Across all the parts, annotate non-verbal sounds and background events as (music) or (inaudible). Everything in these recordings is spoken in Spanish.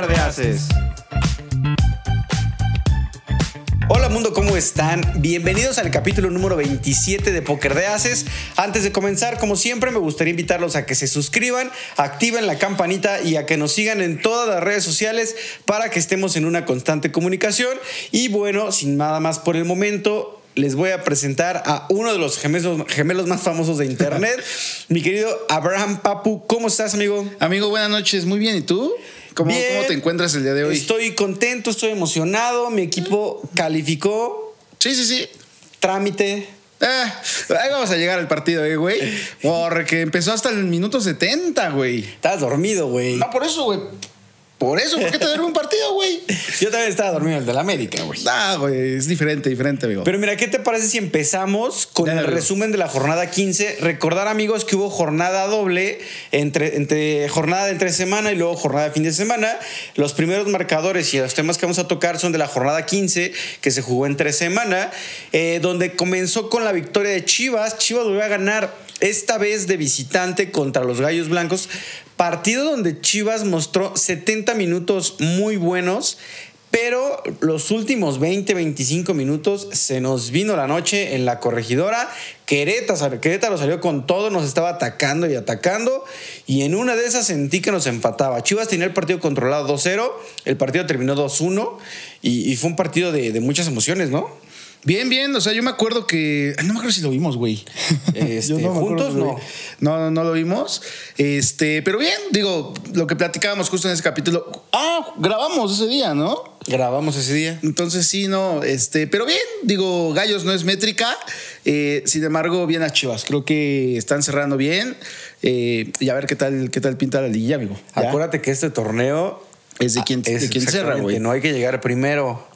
Pócar de Haces. Hola mundo, ¿cómo están? Bienvenidos al capítulo número 27 de Poker de Haces. Antes de comenzar, como siempre, me gustaría invitarlos a que se suscriban, activen la campanita y a que nos sigan en todas las redes sociales para que estemos en una constante comunicación. Y bueno, sin nada más por el momento, les voy a presentar a uno de los gemelos, gemelos más famosos de internet, (laughs) mi querido Abraham Papu. ¿Cómo estás, amigo? Amigo, buenas noches. Muy bien. ¿Y tú? ¿Cómo, Bien. cómo te encuentras el día de hoy? Estoy contento, estoy emocionado. Mi equipo calificó. Sí, sí, sí. Trámite. Ah, ahí vamos a llegar al partido, eh, güey. Porque empezó hasta el minuto 70, güey. Estás dormido, güey. No, por eso, güey. Por eso, ¿por qué te duerme un partido, güey? Yo también estaba dormido el del América, güey. Ah, güey, es diferente, diferente, amigo. Pero mira, ¿qué te parece si empezamos con el amigo. resumen de la jornada 15? Recordar, amigos, que hubo jornada doble, entre, entre jornada de entre semana y luego jornada de fin de semana. Los primeros marcadores y los temas que vamos a tocar son de la jornada 15, que se jugó entre semana, eh, donde comenzó con la victoria de Chivas. Chivas volvió a ganar esta vez de visitante contra los Gallos Blancos. Partido donde Chivas mostró 70 minutos muy buenos. Pero los últimos 20, 25 minutos se nos vino la noche en la corregidora. Querétaro, Querétaro salió con todo, nos estaba atacando y atacando. Y en una de esas sentí que nos empataba. Chivas tenía el partido controlado 2-0, el partido terminó 2-1 y, fue un partido de muchas emociones, ¿no? Bien, bien. O sea, yo me acuerdo que. No me acuerdo si lo vimos, güey. (laughs) Este, juntos, no. No, no, no lo vimos. Este, pero bien, digo, lo que platicábamos justo en ese capítulo. Ah, grabamos ese día, ¿no? Grabamos ese día. Entonces sí, no, este, pero bien, digo, Gallos no es métrica, eh, sin embargo, bien a Chivas, creo que están cerrando bien eh, y a ver qué tal, qué tal pinta la liguilla, amigo. ¿Ya? Acuérdate que este torneo Es de quien- de quien cerra, güey. No hay que llegar primero,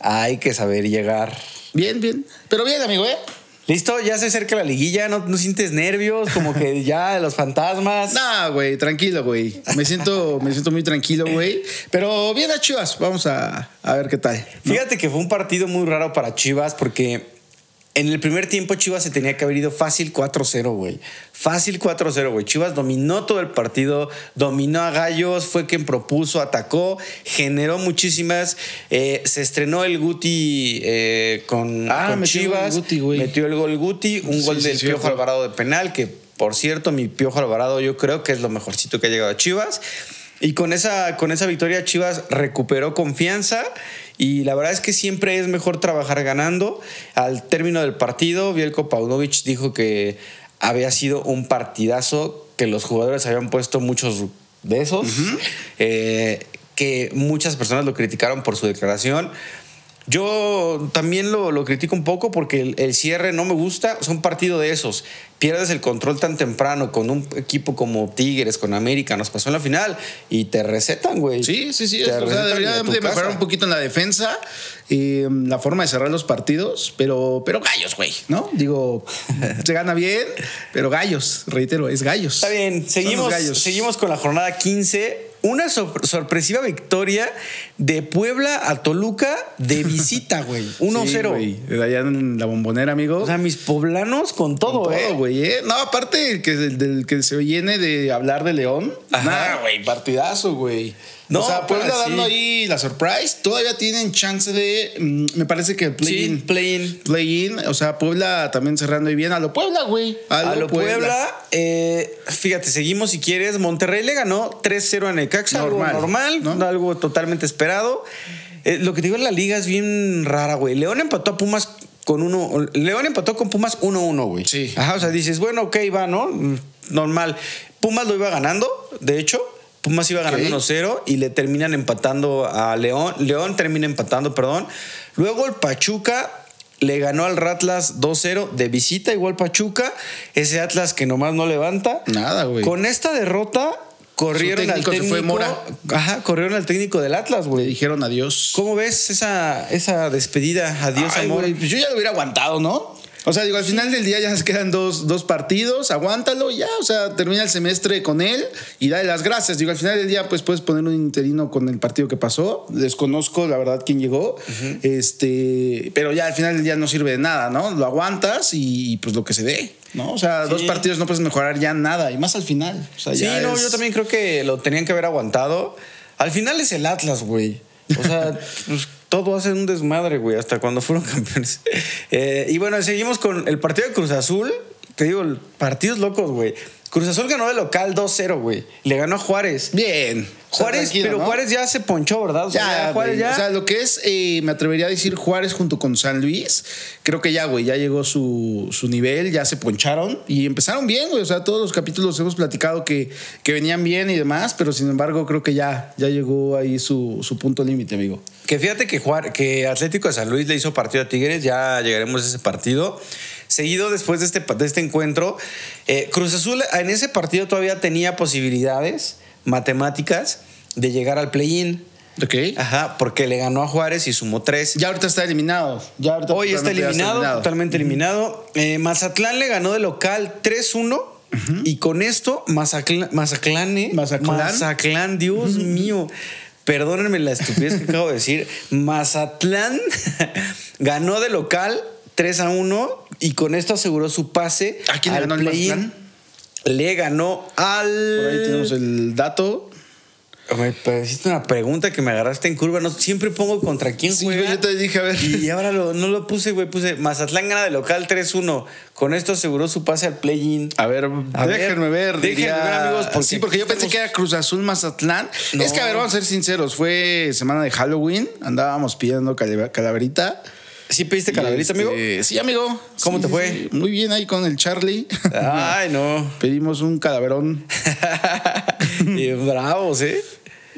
hay que saber llegar. Bien, bien, pero bien, amigo, ¿eh? Listo, ya se acerca la liguilla, no, no sientes nervios, como que (laughs) ya los fantasmas. No, güey, tranquilo, güey. Me siento, me siento muy tranquilo, güey. Pero bien a Chivas, vamos a, a ver qué tal. ¿no? Fíjate que fue un partido muy raro para Chivas porque en el primer tiempo Chivas se tenía que haber ido fácil 4-0, güey. Fácil 4-0, güey. Chivas dominó todo el partido, dominó a Gallos, fue quien propuso, atacó, generó muchísimas. Eh, se estrenó el Guti eh, con, Ah, con metió el Chivas. Guti, güey. metió el gol Guti, un Sí, gol del sí, Piojo ojo. Alvarado de penal, que por cierto, mi Piojo Alvarado yo creo que es lo mejorcito que ha llegado a Chivas. Y con esa, con esa victoria Chivas recuperó confianza y la verdad es que siempre es mejor trabajar ganando. Al término del partido, Bielko Paunovic dijo que había sido un partidazo, que los jugadores habían puesto muchos de esos, eh, que muchas personas lo criticaron por su declaración. Yo también lo, lo critico un poco porque el, el cierre no me gusta. Es un partido de esos. Pierdes el control tan temprano con un equipo como Tigres, con América. Nos pasó en la final y te recetan, güey. Sí, sí, sí. O sea, debería de mejorar un poquito en la defensa, eh, la forma de cerrar los partidos, pero, pero gallos, güey, ¿no? Digo, (laughs) se gana bien, pero gallos, reitero, es gallos. Está bien, seguimos, gallos. seguimos con la jornada 15. Una sor- sorpresiva victoria de Puebla a Toluca de (laughs) visita, güey. 1-0. Sí, allá en la bombonera, amigo. o sea, mis poblanos con todo, Con ¿eh? todo, güey, ¿eh? No, aparte el que, del, que se llene de hablar de León. Ajá. Güey, partidazo, güey. No, o sea, Puebla sí. dando ahí la surprise. Todavía tienen chance de. mm, me parece que Sí, play-in. play-in. Play-in. O sea, Puebla también cerrando ahí bien. A lo Puebla, güey. A lo Puebla, eh, fíjate, seguimos si quieres. Monterrey le ganó 3-0 a Necaxa, algo Normal, normal, ¿no? algo totalmente esperado. Eh, lo que te digo en la liga es bien rara, güey. León empató a Pumas con uno. León empató con Pumas 1-1, güey. Sí. Ajá, o sea, dices, bueno, ok, va, ¿no? Normal. Pumas lo iba ganando, de hecho. Pumas iba ganando Ok. 1-0 y le terminan empatando a León. León termina empatando, perdón. Luego el Pachuca le ganó al Ratlas 2-0 de visita, igual Pachuca. Ese Atlas que nomás no levanta. Nada, güey. Con esta derrota, corrieron al técnico se fue Mora. Ajá, corrieron al técnico del Atlas, Le güey. dijeron adiós. ¿Cómo ves esa, esa despedida? Adiós, Ay, amor. pues yo ya lo hubiera aguantado, ¿no? O sea, digo, al final del día ya nos quedan dos, dos partidos, aguántalo ya, o sea, termina el semestre con él y dale las gracias. Digo, al final del día, pues puedes poner un interino con el partido que pasó. Desconozco, la verdad, quién llegó. Este, pero ya al final del día no sirve de nada, ¿no? Lo aguantas y, pues lo que se dé, ¿no? O sea, dos partidos no puedes mejorar ya nada, y más al final. O sea, Sí, ya no, es- yo también creo que lo tenían que haber aguantado. Al final es el Atlas, güey. O sea, (laughs) pues, todo hace un desmadre, güey, hasta cuando fueron (laughs) campeones. Eh, y bueno, seguimos con el partido de Cruz Azul. Te digo, partidos locos, güey. Cruz Azul ganó de local 2-0, güey. Le ganó a Juárez. Bien. O sea, Juárez, pero ¿no? Juárez ya se ponchó, ¿verdad? O sea, Ya, Juárez ya. O sea, lo que es, eh, me atrevería a decir Juárez junto con San Luis, creo que ya, güey, ya llegó su, su nivel, ya se poncharon y empezaron bien, güey. O sea, todos los capítulos hemos platicado que, que venían bien y demás, pero sin embargo, creo que ya, ya llegó ahí su, su punto límite, amigo. Que fíjate que, Juar- que Atlético de San Luis le hizo partido a Tigres, ya llegaremos a ese partido. Seguido después de este, de este encuentro, eh, Cruz Azul en ese partido todavía tenía posibilidades matemáticas de llegar al play-in. Ok. Ajá, porque le ganó a Juárez y sumó tres. Ya ahorita está eliminado. Ya ahorita Hoy está eliminado, totalmente eliminado. Eh, Mazatlán le ganó de local 3-1. Y con esto, Mazaclán, Mazaclán, Mazatlán. Mazatlán, Dios mío. Perdónenme la estupidez que acabo de decir. (laughs) Mazatlán (laughs) ganó de local 3 a 1 y con esto aseguró su pase. ¿A quién le ganó el play-in. Mazatlán? Le ganó al. Por ahí tenemos el dato. Pero hiciste una pregunta que me agarraste en curva. No, siempre pongo contra quién Sí, juega. yo te dije, a ver. Y ahora lo- no lo puse, güey. Puse Mazatlán gana de local 3-1. Con esto aseguró su pase al play-in. A ver, A ver, déjenme ver. déjenme diría- ver, amigos, porque sí, porque yo pensé estamos- que era Cruz Azul Mazatlán. No. Es que, a ver, vamos a ser sinceros. Fue semana de Halloween. Andábamos pidiendo cala- calaverita. ¿Sí pediste calaverita, este, amigo? Sí, amigo. ¿Cómo Sí, te fue? sí. Muy bien ahí con el Charlie. Ay, no. (laughs) Pedimos un calaverón. (laughs) Bravos, ¿eh?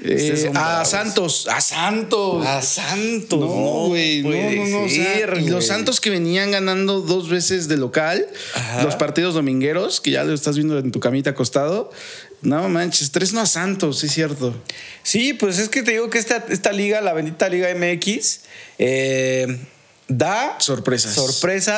Eh, a bravos. Santos. A Santos. A Santos. No, güey, no, no, no. o sea, ser, y los. Santos que venían ganando dos veces de local, Ajá. los partidos domingueros, que ya lo estás viendo en tu camita acostado. No manches, tres no a Santos, sí es cierto. Sí, pues es que te digo que esta, esta liga, la bendita Liga MX, eh, da Sorpresas. sorpresas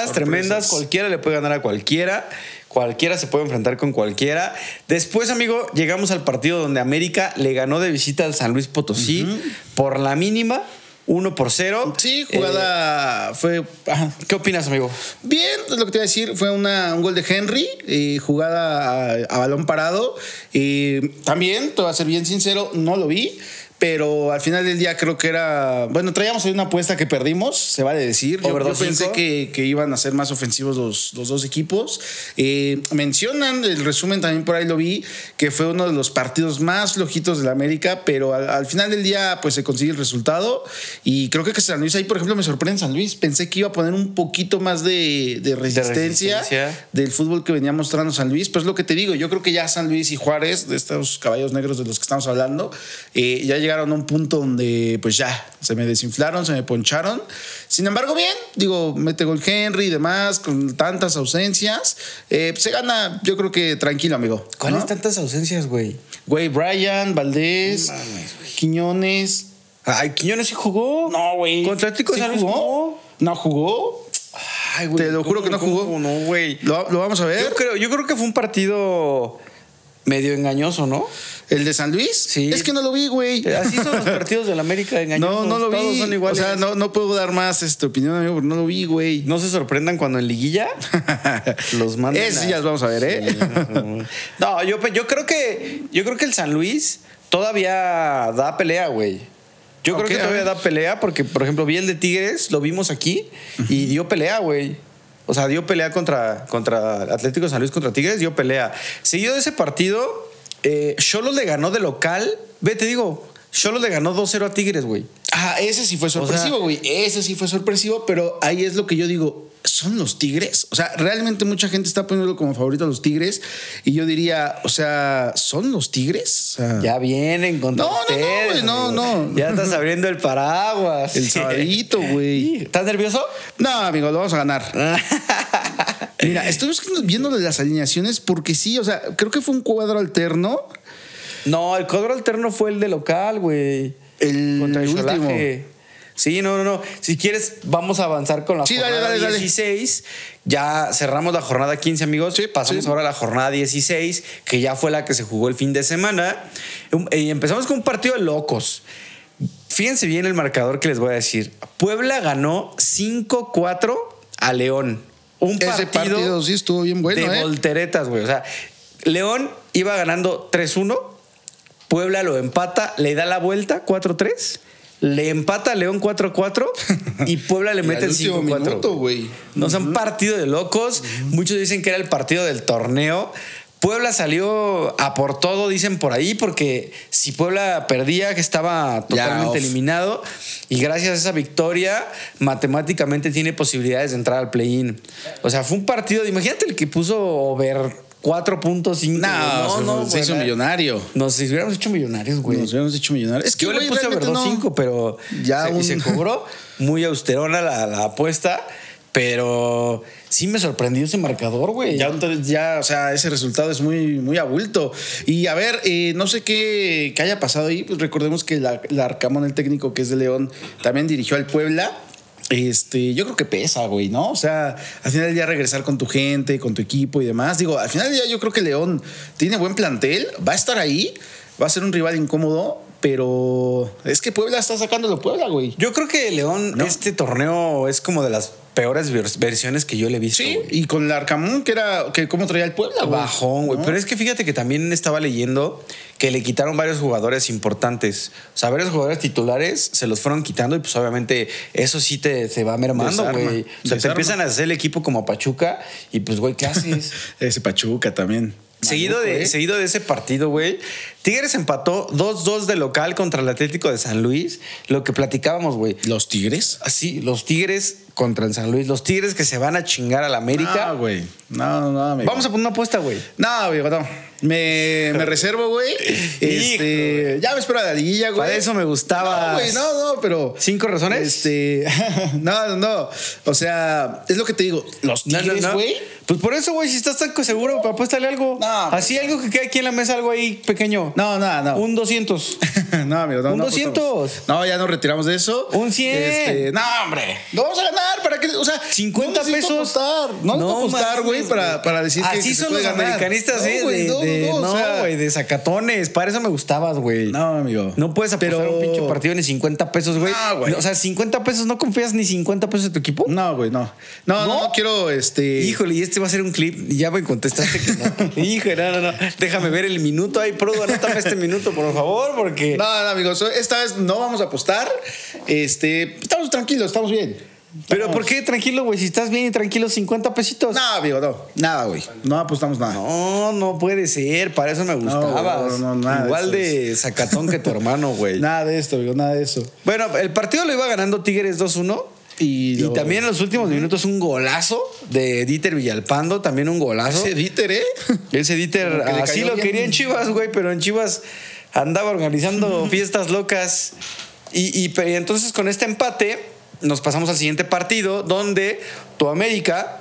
Sorpresas. tremendas. Cualquiera le puede ganar a cualquiera. Cualquiera se puede enfrentar con cualquiera. Después, amigo, llegamos al partido donde América le ganó de visita al San Luis Potosí por la mínima, 1 por 0. Sí, jugada fue. ajá. ¿Qué opinas, amigo? Bien, es lo que te iba a decir, fue una- un gol de Henry, eh, jugada a, a balón parado. Eh, también, te voy a ser bien sincero, no lo vi. Pero al final del día creo que era. Bueno, traíamos ahí una apuesta que perdimos, se vale decir. Yo, yo 2-5. pensé que, que iban a ser más ofensivos los, los dos equipos. Eh, mencionan, el resumen también por ahí lo vi, que fue uno de los partidos más flojitos de la América, pero al, al final del día pues se consigue el resultado. Y creo que San Luis ahí, por ejemplo, me sorprende San Luis. Pensé que iba a poner un poquito más de, de resistencia, resistencia. del fútbol que venía mostrando San Luis. Pues lo que te digo, yo creo que ya San Luis y Juárez, de estos caballos negros de los que estamos hablando, eh, ya llegaron a un punto donde pues ya se me desinflaron, se me poncharon. Sin embargo, bien, digo, mete gol Henry y demás, con tantas ausencias. eh, se gana, yo creo que tranquilo, amigo. ¿Cuáles ¿no? tantas ausencias, güey? Güey, Brian, Valdés, mames. Quiñones. Ay, Quiñones sí jugó. No, güey. ¿Contra ¿Sí jugó? jugó? No jugó. Ay, güey. Te lo juro ¿cómo- que no jugó. No, güey. Lo, lo vamos a ver. Yo creo, yo creo que fue un partido medio engañoso, ¿no? ¿El de San Luis? Sí. Es que no lo vi, güey. Así son los (laughs) partidos del América engañosos. No, no lo vi. Son o iguales. sea, no, no puedo dar más este, opinión, amigo, porque no lo vi, güey. No se sorprendan cuando en liguilla (laughs) los mandan. Sí a- ya vamos a ver, ¿eh? Sí, no, no, yo, yo creo que yo creo que el San Luis todavía da pelea, güey. Yo creo que todavía da pelea porque, por ejemplo, vi el de Tigres, lo vimos aquí y dio pelea, güey. O sea, dio pelea contra, contra Atlético de San Luis contra Tigres, dio pelea. Seguido de ese partido, eh, Cholos le ganó de local. Ve, te digo, Cholos le ganó 2-0 a Tigres, güey. Ah, ese sí fue sorpresivo, güey. ese sí fue sorpresivo, pero ahí es lo que yo digo. Son los Tigres. O sea, realmente mucha gente está poniéndolo como favorito a los Tigres. Y yo diría, o sea, ¿son los Tigres? O sea, Ya vienen contra No, no, no, ustedes. güey, no, amigo. no. Ya estás abriendo el paraguas. el sabadito, güey. ¿Estás nervioso? No, amigo, lo vamos a ganar. (laughs) Mira, estoy viendo las alineaciones porque sí, o sea, creo que fue un cuadro alterno. No, el cuadro alterno fue el de local, güey. El Contra el último. Sí, no, no, no. Si quieres, vamos a avanzar con la Sí, dale, jornada dale, dale. 16. Ya cerramos la jornada 15, amigos. Sí, Pasamos sí. ahora a la jornada 16, que ya fue la que se jugó el fin de semana. Um, Y empezamos con un partido de locos. Fíjense bien el marcador que les voy a decir. Puebla ganó 5-4 a León. Un Ese partido sí estuvo bien bueno, de ¿eh? volteretas, güey. O sea, León iba ganando 3-1. Puebla lo empata, le da la vuelta 4-3. Le empata a León 4-4 y Puebla le (laughs) mete el último 5-4. minuto, güey. No, partido de locos. Muchos dicen que era el partido del torneo. Puebla salió a por todo, dicen por ahí, porque si Puebla perdía, que estaba totalmente eliminado, y gracias a esa victoria, matemáticamente tiene posibilidades de entrar al play-in. O sea, fue un partido, imagínate el que puso over 4.5. No, se, se güey, hizo millonario. Nos hubiéramos hecho millonarios, güey. Nos habíamos hecho millonarios. Es que Yo le puse realmente no- 2.5, pero Ya se, un- se cobró muy austerona la, la apuesta, pero sí me sorprendió ese marcador, güey. Ya, entonces, ya, o sea, ese resultado es muy, muy abulto. Y a ver, eh, no sé qué, qué haya pasado ahí. Pues recordemos que la, la Arcamón, el técnico que es de León, también dirigió al Puebla. Este, yo creo que pesa, güey, ¿no? O sea, al final día regresar con tu gente, con tu equipo y demás. Digo, al final día yo creo que León tiene buen plantel, va a estar ahí, va a ser un rival incómodo, pero es que Puebla está sacándolo Puebla, güey. Yo creo que León, No. este torneo es como de las peores vers- versiones que yo le he visto. Sí, y con la Arcamón, que era, que cómo traía el Puebla, güey. Bajón, güey. ¿No? Pero es que fíjate que también estaba leyendo que le quitaron varios jugadores importantes. O sea, varios jugadores titulares se los fueron quitando y pues obviamente eso sí te, se va mermando, güey. O sea, te empiezan a hacer el equipo como a Pachuca y pues, güey, ¿qué haces? (laughs) Ese Pachuca también. Seguido Maluco, de, ¿eh? seguido de ese partido, güey, Tigres empató 2-2 de local contra el Atlético de San Luis. Lo que platicábamos, güey. ¿Los Tigres? Así, los Tigres contra el San Luis. Los Tigres que se van a chingar al América. No, güey. No, no, amigo. Vamos a poner una apuesta, güey. No, amigo, no. Me, me reservo, güey. Este, ya me espero a la liguilla, güey. Para eso me gustaba. No, güey, no, no, pero. ¿Cinco razones? Este. (laughs) no, no, no. O sea, es lo que te digo. Los no, Tigres, no. güey. Pues por eso, güey, si estás tan seguro, apuéstale algo. No, Así algo que quede aquí en la mesa, algo ahí pequeño. No, no, no. Un 200. (laughs) no, amigo, no. Un no 200. apostamos. No, ya nos retiramos de eso. Un 100. Este, no, hombre. Lo vamos a ganar. ¿Para qué? O sea, 50 no pesos. apostar. No, no apostar, güey, para, para decir que- Así que se son los ganar. americanistas, No, ¿eh? güey, de, no, de- no, no, o sea, no, güey, de sacatones. Para eso me gustabas, güey. No, amigo. No puedes apostar Pero- un pinche partido ni 50 pesos, güey. No, güey. O sea, 50 pesos, ¿no confías ni 50 pesos en tu equipo? No, güey, no. No, no, ¿No? no quiero este. Híjole, y este va a ser un clip. Y ya me contestaste que no. (laughs) Híjole, no, no, no. Déjame ver el minuto. Ay, Prodo, este minuto, por favor, porque. No, no, amigos, esta vez no vamos a apostar. Este, estamos tranquilos, estamos bien. Pero ¿por qué tranquilo, güey? Si estás bien y tranquilo, 50 pesitos. No, amigo, no. Nada, güey. No apostamos nada. No, no puede ser. Para eso me gustabas. no, no, nada de Igual eso de sacatón que tu hermano, güey. (laughs) Nada de esto, amigo, nada de eso. Bueno, el partido lo iba ganando Tigres 2-1. Y, también en los últimos minutos un golazo de Dieter Villalpando, también un golazo. Ese Dieter, ¿eh? (laughs) Ese Dieter así lo bien. quería en Chivas, güey, pero en Chivas andaba organizando (laughs) fiestas locas. Y, y entonces con este empate nos pasamos al siguiente partido donde tu América,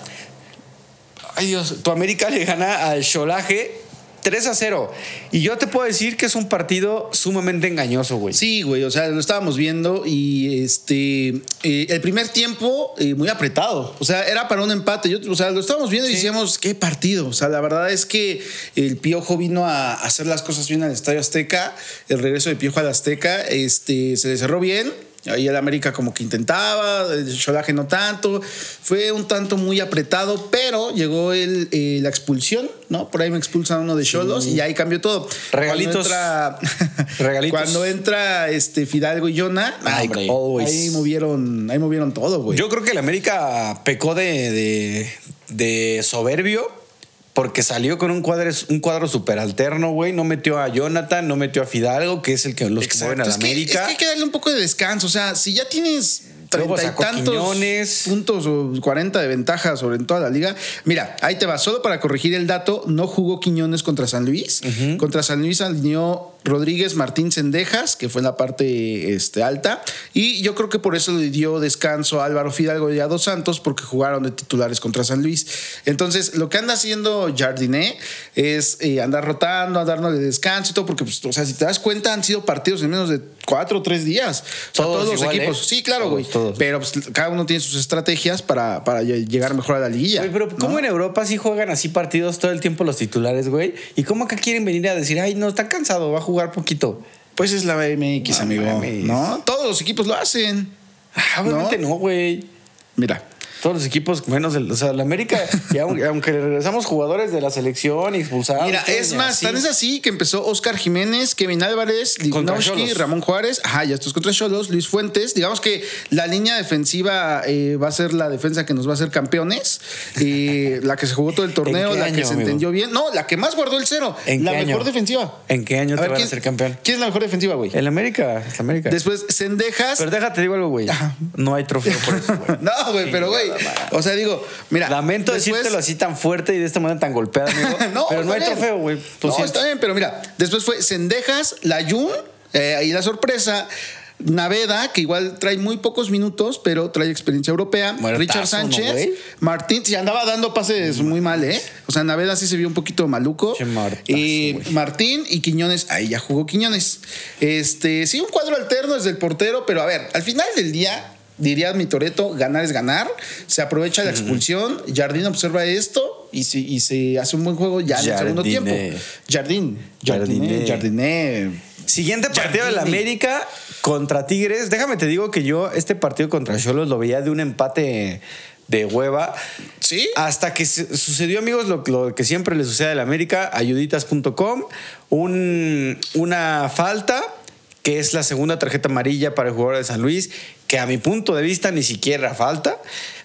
ay Dios, tu América le gana al Cholaje 3 a 0. Y yo te puedo decir que es un partido sumamente engañoso, güey. Sí, güey, o sea, lo estábamos viendo y este, eh, el primer tiempo eh, muy apretado, o sea, era para un empate, Yo, o sea, lo estábamos viendo y decíamos, qué partido, o sea, la verdad es que el Piojo vino a hacer las cosas bien al Estadio Azteca, el regreso de Piojo al Azteca, este, se le cerró bien, Ahí el América como que intentaba, el Cholaje no tanto. Fue un tanto muy apretado, pero llegó el, eh, la expulsión, ¿no? Por ahí me expulsan uno de Cholos y ahí cambió todo. Regalitos. Cuando entra, (laughs) Regalitos. Cuando entra este Fidalgo y Jonah, Like ahí movieron, ahí movieron todo, güey. Yo creo que el América pecó de, de, de soberbio porque salió con un cuadro, un cuadro súper alterno, güey. No metió a Jonathan, no metió a Fidalgo, que es el que los que mueven a la es que, es América. que hay que darle un poco de descanso. O sea, si ya tienes treinta y tantos Quiñones. puntos o 40 de ventaja sobre en toda la liga. Mira, ahí te va. Solo para corregir el dato, no jugó Quiñones contra San Luis. Contra San Luis alineó Rodríguez Martín Cendejas, que fue en la parte este, alta. Y yo creo que por eso le dio descanso a Álvaro Fidalgo y a Dos Santos, porque jugaron de titulares contra San Luis. Entonces, lo que anda haciendo Jardiné es eh, andar rotando, andar dándole descanso y todo, porque, pues, o sea, si te das cuenta, han sido partidos en menos de cuatro o tres días. O sea, Todos todos, los igual, equipos. ¿eh? Sí, claro, güey. Pero pues, cada uno tiene sus estrategias para, para llegar mejor a la liguilla. Pero ¿no? ¿cómo en Europa sí juegan así partidos todo el tiempo los titulares, güey? ¿Y cómo acá quieren venir a decir, ay, no, está cansado, va a jugar poquito? Pues es la MX, No amigo. mames. ¿No? Todos los equipos lo hacen. Ah, obviamente no, güey. Mira. Todos los equipos, menos el, o sea, la América, (laughs) y aunque, regresamos jugadores de la selección y expulsados. Mira, es más, tan es así que empezó Oscar Jiménez, Kevin Álvarez, Lignowski. Ramón Juárez. Ajá, ya estos contra Cholos, Luis Fuentes. Digamos que la línea defensiva eh, va a ser la defensa que nos va a hacer campeones. Y la que se jugó todo el torneo, la año, que se amigo? entendió bien. No, la que más guardó el cero. ¿En la mejor año? defensiva. ¿En qué año A te ver, van a ¿quién- ser campeón? ¿Quién es la mejor defensiva, güey? El América, el América. Después, Sendejas. Pero déjate, digo algo, güey. No hay trofeo por eso, güey. (laughs) No, güey, pero güey. O sea, digo, mira. Lamento después- decírtelo así tan fuerte y de esta manera tan golpeada, amigo. (laughs) no, pero no hay trofeo, güey. No, está bien, pero mira, después fue Sendejas, Layun, eh, ahí la sorpresa. Naveda, que igual trae muy pocos minutos, pero trae experiencia europea. Muertazo, Richard ¿no, Sánchez? Martín, se andaba dando pases muy mal, ¿eh? O sea, Naveda sí se vio un poquito maluco. Che, muertazo, y. Martín y Quiñones, ahí ya jugó Quiñones. Este, sí, un cuadro alterno desde el portero, pero a ver, al final del día, diría mi Toreto, ganar es ganar. Se aprovecha la expulsión, Jardín observa esto y, se- y se hace un buen juego ya en el segundo tiempo. Jardín, Jardiné. Jardiné. Siguiente partido de la Jardine. América contra Tigres. Déjame te digo que yo este partido contra Cholos lo veía de un empate de hueva. ¿Sí? Hasta que sucedió, amigos, lo, lo que siempre le sucede a la América, ayuditas.com, un, una falta que es la segunda tarjeta amarilla para el jugador de San Luis, que a mi punto de vista ni siquiera falta.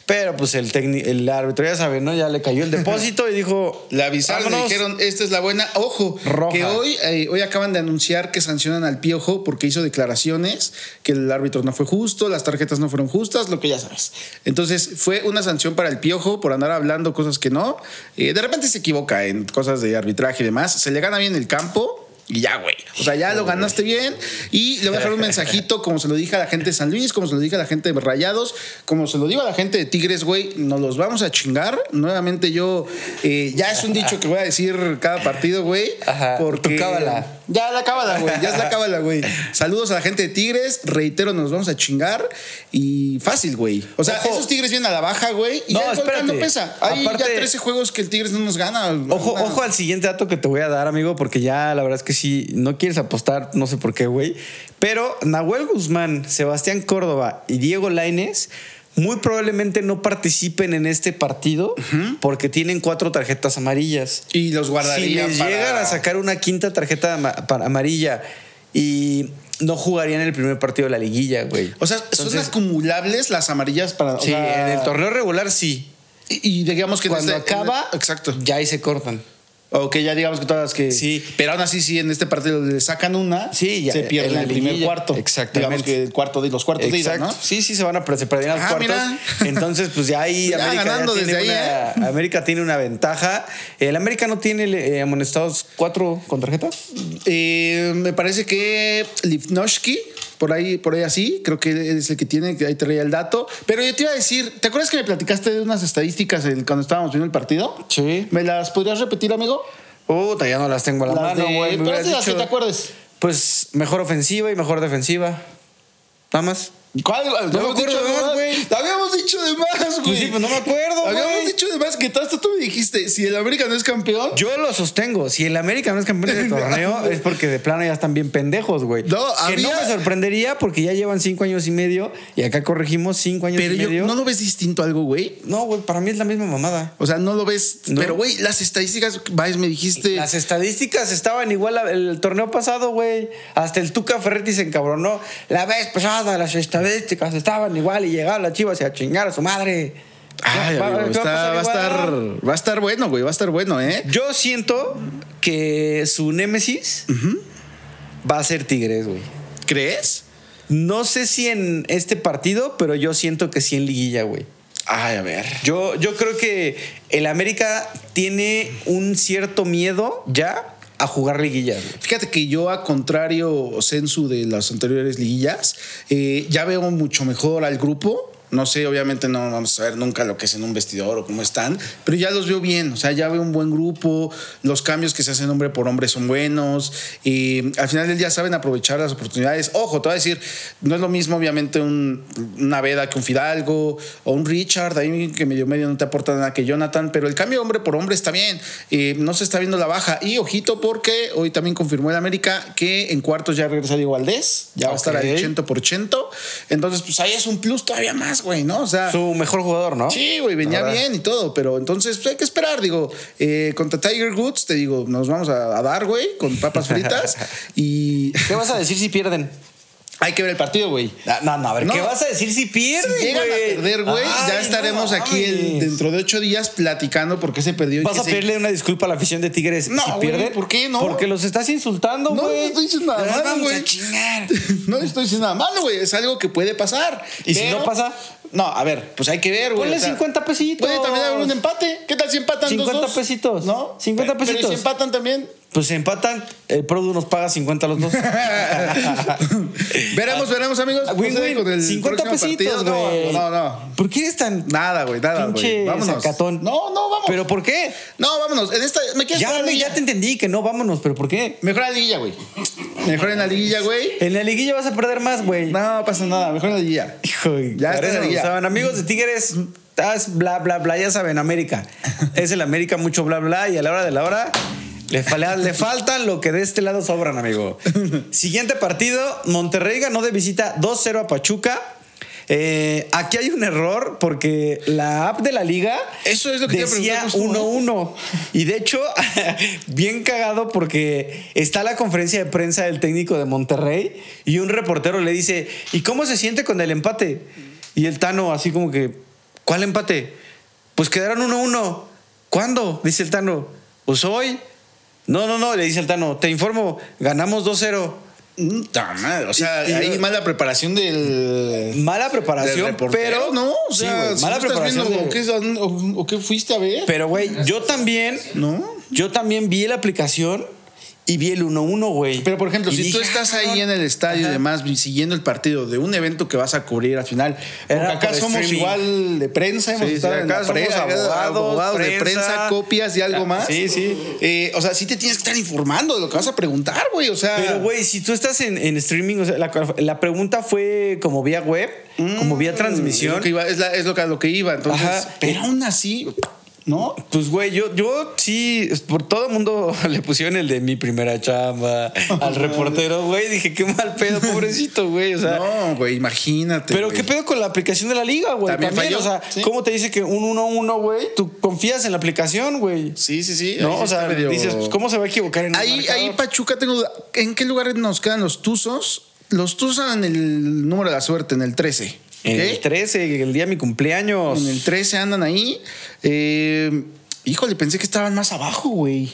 Pero pues el, técnico- el árbitro ya sabe, ¿no? Ya le cayó el depósito y dijo... Le avisaron, le dijeron, esta es la buena. Ojo, Roja. que hoy, eh, hoy acaban de anunciar que sancionan al Piojo porque hizo declaraciones que el árbitro no fue justo, las tarjetas no fueron justas, lo que ya sabes. Entonces fue una sanción para el Piojo por andar hablando cosas que no. Eh, de repente se equivoca en cosas de arbitraje y demás. Se le gana bien el campo. Y ya, güey. O sea, ya lo ganaste bien. Y le voy a dejar un mensajito, como se lo dije a la gente de San Luis, como se lo dije a la gente de Rayados, como se lo digo a la gente de Tigres, güey. Nos los vamos a chingar. Nuevamente, yo. eh, ya es un dicho que voy a decir cada partido, güey. Ajá, Porque. tu cábala. Ya la cábala, güey. Ya es la cábala, güey. (laughs) Saludos a la gente de Tigres. Reitero, nos vamos a chingar. Y fácil, güey. O sea, Ojo. esos Tigres vienen a la baja, güey. Y No, ya el espérate. no pesa. Hay Aparte- ya 13 juegos que el Tigres no nos gana. Ojo, ojo al siguiente dato que te voy a dar, amigo, porque ya la verdad es que sí, no quieres apostar, no sé por qué, güey. Pero Nahuel Guzmán, Sebastián Córdoba y Diego Laines muy probablemente no participen en este partido porque tienen cuatro tarjetas amarillas. Y los Si guardaría les para- llegan a sacar una quinta tarjeta amarilla y no jugarían el primer partido de la liguilla, güey. O sea, son Entonces, acumulables las amarillas para. o Sí, sea, en el torneo regular sí. Y, y digamos que Cuando este- acaba, exacto. ya ahí se cortan. O que ya digamos que todas las que. Sí. Pero aún así, sí, en este partido le sacan una. Sí, ya, Se pierde el primer liguilla. cuarto. Exactamente. Digamos que el cuarto de los cuartos de ida, Exacto. ¿no? Sí, sí, se van a se los Ah, cuartos. mira. Entonces, pues ya ahí (laughs) Ya América, ya ganando tiene ahí, una, América tiene una ventaja. El América no tiene eh, amonestados cuatro con tarjeta. Eh, me parece que Lipnowski, por ahí, por ahí así, creo que es el que tiene, que ahí te traía el dato. Pero yo te iba a decir, ¿te acuerdas que me platicaste de unas estadísticas el- cuando estábamos viendo el partido? Sí. ¿Me las podrías repetir, amigo? Puta, ya no las tengo a la Las mano, güey. Pero es las que te acuerdes. Pues mejor ofensiva y mejor defensiva. Nada más. ¿Cuál? me habíamos acuerdo dicho de más, güey. Habíamos dicho de más, güey. Pues sí, pues no me acuerdo, Habíamos güey. dicho de más que hasta tú me dijiste, si el América no es campeón, Yo lo sostengo. Si el América no es campeón del (laughs) torneo, es porque de plano ya están bien pendejos, güey. No, que no había- me sorprendería porque ya llevan cinco años y medio y acá corregimos cinco años pero y yo, medio. ¿no lo ves distinto a algo, güey? No, güey, para mí es la misma mamada. O sea, no lo ves. No. Pero, güey, las estadísticas, Vais, me dijiste. Las estadísticas estaban igual el torneo pasado, güey. Hasta el Tuca Ferretti se encabronó. La vez pasada las estadísticas estaban igual y llegaron las chivas y a chingar a su madre. Ay, Va- amigo, está- va a va, a estar, va a estar bueno, güey. Va a estar bueno, ¿eh? Yo siento que su némesis va a ser Tigres, güey. ¿Crees? No sé si en este partido, pero yo siento que sí en liguilla, güey. Ay, a ver. Yo, yo creo que el América tiene un cierto miedo ya a jugar liguillas. Fíjate que yo, a contrario Sensu de las anteriores liguillas, eh, ya veo mucho mejor al grupo. No sé, obviamente no vamos a ver nunca lo que es en un vestidor o cómo están, pero ya los veo bien. O sea, ya veo un buen grupo. Los cambios que se hacen hombre por hombre son buenos. Y al final del día saben aprovechar las oportunidades. Ojo, te voy a decir, no es lo mismo, obviamente, un, una Veda que un Fidalgo o un Richard, ahí que medio medio no te aporta nada que Jonathan, pero el cambio hombre por hombre está bien. Eh, no se está viendo la baja. Y ojito, porque hoy también confirmó el América que en cuartos ya regresa Diego Valdés, ya va a estar al Ok. 80 por 80. Entonces, pues ahí es un plus todavía más, güey, ¿no? O sea. Su mejor jugador, ¿no? Sí, güey, venía bien y todo, pero entonces pues, hay que esperar, digo, eh, contra Tiger Woods, te digo, nos vamos a, a dar, güey, con papas fritas (laughs) y ¿Qué vas a decir si pierden? Hay que ver el partido, güey. Ah, No, no, a ver, No. ¿qué vas a decir si pierden? Si llegan a perder, güey, ya no estaremos aquí dentro de ocho días platicando por qué se perdió. ¿Vas a se- pedirle una disculpa a la afición de Tigres No, si pierden? ¿por qué no? Porque los estás insultando, No, güey. no estoy diciendo nada malo, güey. (laughs) No le estoy diciendo nada malo, güey. Es algo que puede pasar. ¿Y si no pasa? No, a ver, pues hay que ver, güey. Ponle 50 pesitos. Puede también haber un empate. ¿Qué tal si empatan 50 dos, dos? pesitos. ¿No? 50 Pero- Pero pesitos. si empatan también. Pues se empatan, el Produ nos paga 50 a los dos. (laughs) veremos, veremos, amigos. Win, Procede win. con el 50 próximo pesitos, güey. No, no, no. ¿Por qué eres tan Nada, güey, nada, güey. Vámonos. sacatón? No, no, vamos. ¿Pero por qué? No, vámonos. En esta, me quieres Ya, güey, ya te entendí que no, vámonos, pero ¿por qué? Mejor en la liguilla, güey. Mejor en la liguilla, güey. En la liguilla vas a perder más, güey. No pasa nada. Mejor en la liguilla. Hijo, Ya ya está en la liguilla. saben, amigos de Tigres, bla, bla, bla, ya saben, América. Es el América mucho bla, bla, y a la hora de la hora le, le faltan lo que de este lado sobran, amigo. (laughs) Siguiente partido, Monterrey ganó de visita 2-0 a Pachuca. Eh, aquí hay un error porque la app de la liga Eso es lo que decía preguntar justo, 1-1 y de hecho (laughs) bien cagado porque está la conferencia de prensa del técnico de Monterrey y un reportero le dice ¿y cómo se siente con el empate? y el Tano así como que ¿cuál empate? pues quedaron 1-1 ¿cuándo? dice el Tano pues hoy no, no, no, le dice el Tano te informo, ganamos 2-0 Mm, O sea, Y- y- hay mala preparación del. mala preparación pero ¿no? O Sí, sea, si mala no estás preparación viendo de- o, qué, o- o qué fuiste a ver. pero güey yo también ¿No? Yo también vi la aplicación y vi el 1-1, güey. Pero por ejemplo, Y si tú dije, estás "Ah, ahí cabrón". en el estadio y Ajá. demás, vi- siguiendo el partido de un evento que vas a cubrir al final, porque Era acá por somos streaming. igual de prensa, hemos Sí, sí, estado en la somos pre- abogados, de prensa. prensa, copias y algo Ah, más. sí, sí. Eh, o sea, sí te tienes que estar informando de lo que vas a preguntar, güey. O sea, Pero, güey, si tú estás en, en streaming, o sea, la, la pregunta fue como vía web, como vía es transmisión. lo que iba, es, la- es lo, que, a lo que iba. Entonces, Ajá. pero aún así, ¿no? Pues, güey, yo, yo sí, por todo el mundo (laughs) le pusieron el de mi primera chamba al (laughs) reportero, güey. Dije, qué mal pedo, (laughs) pobrecito, güey. O sea, no, güey, imagínate. Pero qué pedo con la aplicación de la liga, güey. También También, falló, o sea, sí. ¿cómo te dice que un 1-1, güey? Tú confías en la aplicación, güey. Sí, sí, sí. ¿No? sí O sea, medio- dices, pues, ¿cómo se va a equivocar en Ahí, ahí Pachuca, tengo duda. ¿En qué lugar nos quedan los Tuzos? Los Tuzos en el número de la suerte, en el 13. En el 13, el día de mi cumpleaños. En el 13 andan ahí. Eh, híjole, pensé que estaban más abajo, güey.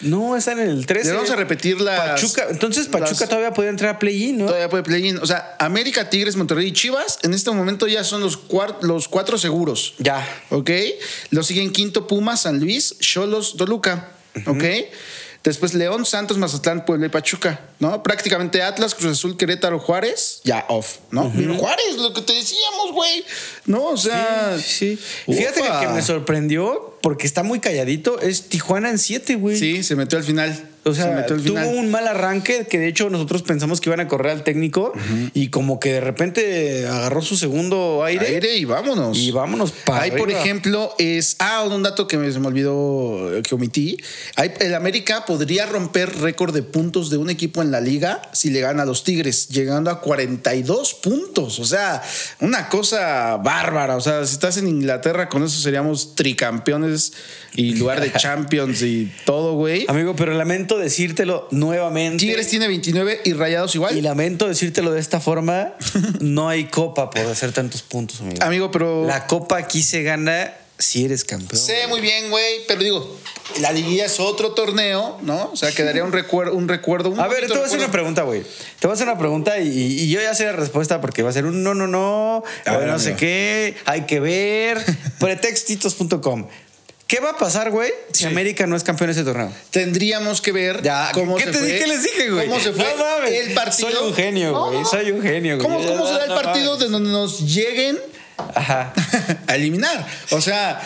No, están en el 13. Le vamos a repetir las- Pachuca. Entonces Pachuca las- todavía puede entrar a play-in, ¿no? Todavía puede play-in. O sea, América, Tigres, Monterrey y Chivas, en este momento ya son los, los cuatro seguros. Ya. ¿Ok? Lo siguen Quinto, Pumas, San Luis, Cholos, Toluca. ¿Ok? Después León, Santos, Mazatlán, Puebla y Pachuca, ¿no? Prácticamente Atlas, Cruz Azul, Querétaro, Juárez, ya off, ¿no? Juárez, lo que te decíamos, güey. ¿No? O sea. Sí. Fíjate que que me sorprendió, porque está muy calladito, es Tijuana en 7, güey. Sí, se metió al final. O se sea, tuvo un mal arranque que de hecho nosotros pensamos que iban a correr al técnico y como que de repente agarró su segundo aire, aire y vámonos. y vámonos para Ahí, por ejemplo, es. Ah, un dato que me, se me olvidó eh, que omití. El América podría romper récord de puntos de un equipo en la liga si le gana a los Tigres, llegando a 42 puntos. O sea, una cosa bárbara. O sea, si estás en Inglaterra, con eso seríamos tricampeones y lugar de (laughs) Champions y todo, güey. Amigo, pero lamento decírtelo nuevamente. Tigres tiene 29 y Rayados igual. Y lamento decírtelo de esta forma, (laughs) no hay copa por hacer tantos puntos, amigo. Amigo, pero. La copa aquí se gana si eres campeón. Sé muy bien, güey, pero digo, la liguilla es otro torneo, ¿no? O sea, quedaría un recuerdo, un recuerdo. un A ver, te voy a hacer una pregunta, güey. Te voy a hacer una pregunta y, y yo ya sé la respuesta porque va a ser un no, no, no, A ver, no sé qué, hay que ver. (laughs) Pretextitos.com. ¿Qué va a pasar, güey, si Sí. América no es campeón de ese torneo? Tendríamos que ver Ya, cómo ¿qué se te fue. dije? les dije, güey? ¿Cómo se fue No el partido? Soy un genio, güey. Soy un genio, güey. ¿Cómo, cómo Ya, será el partido de donde nos lleguen Ajá. (laughs) a eliminar? O sea,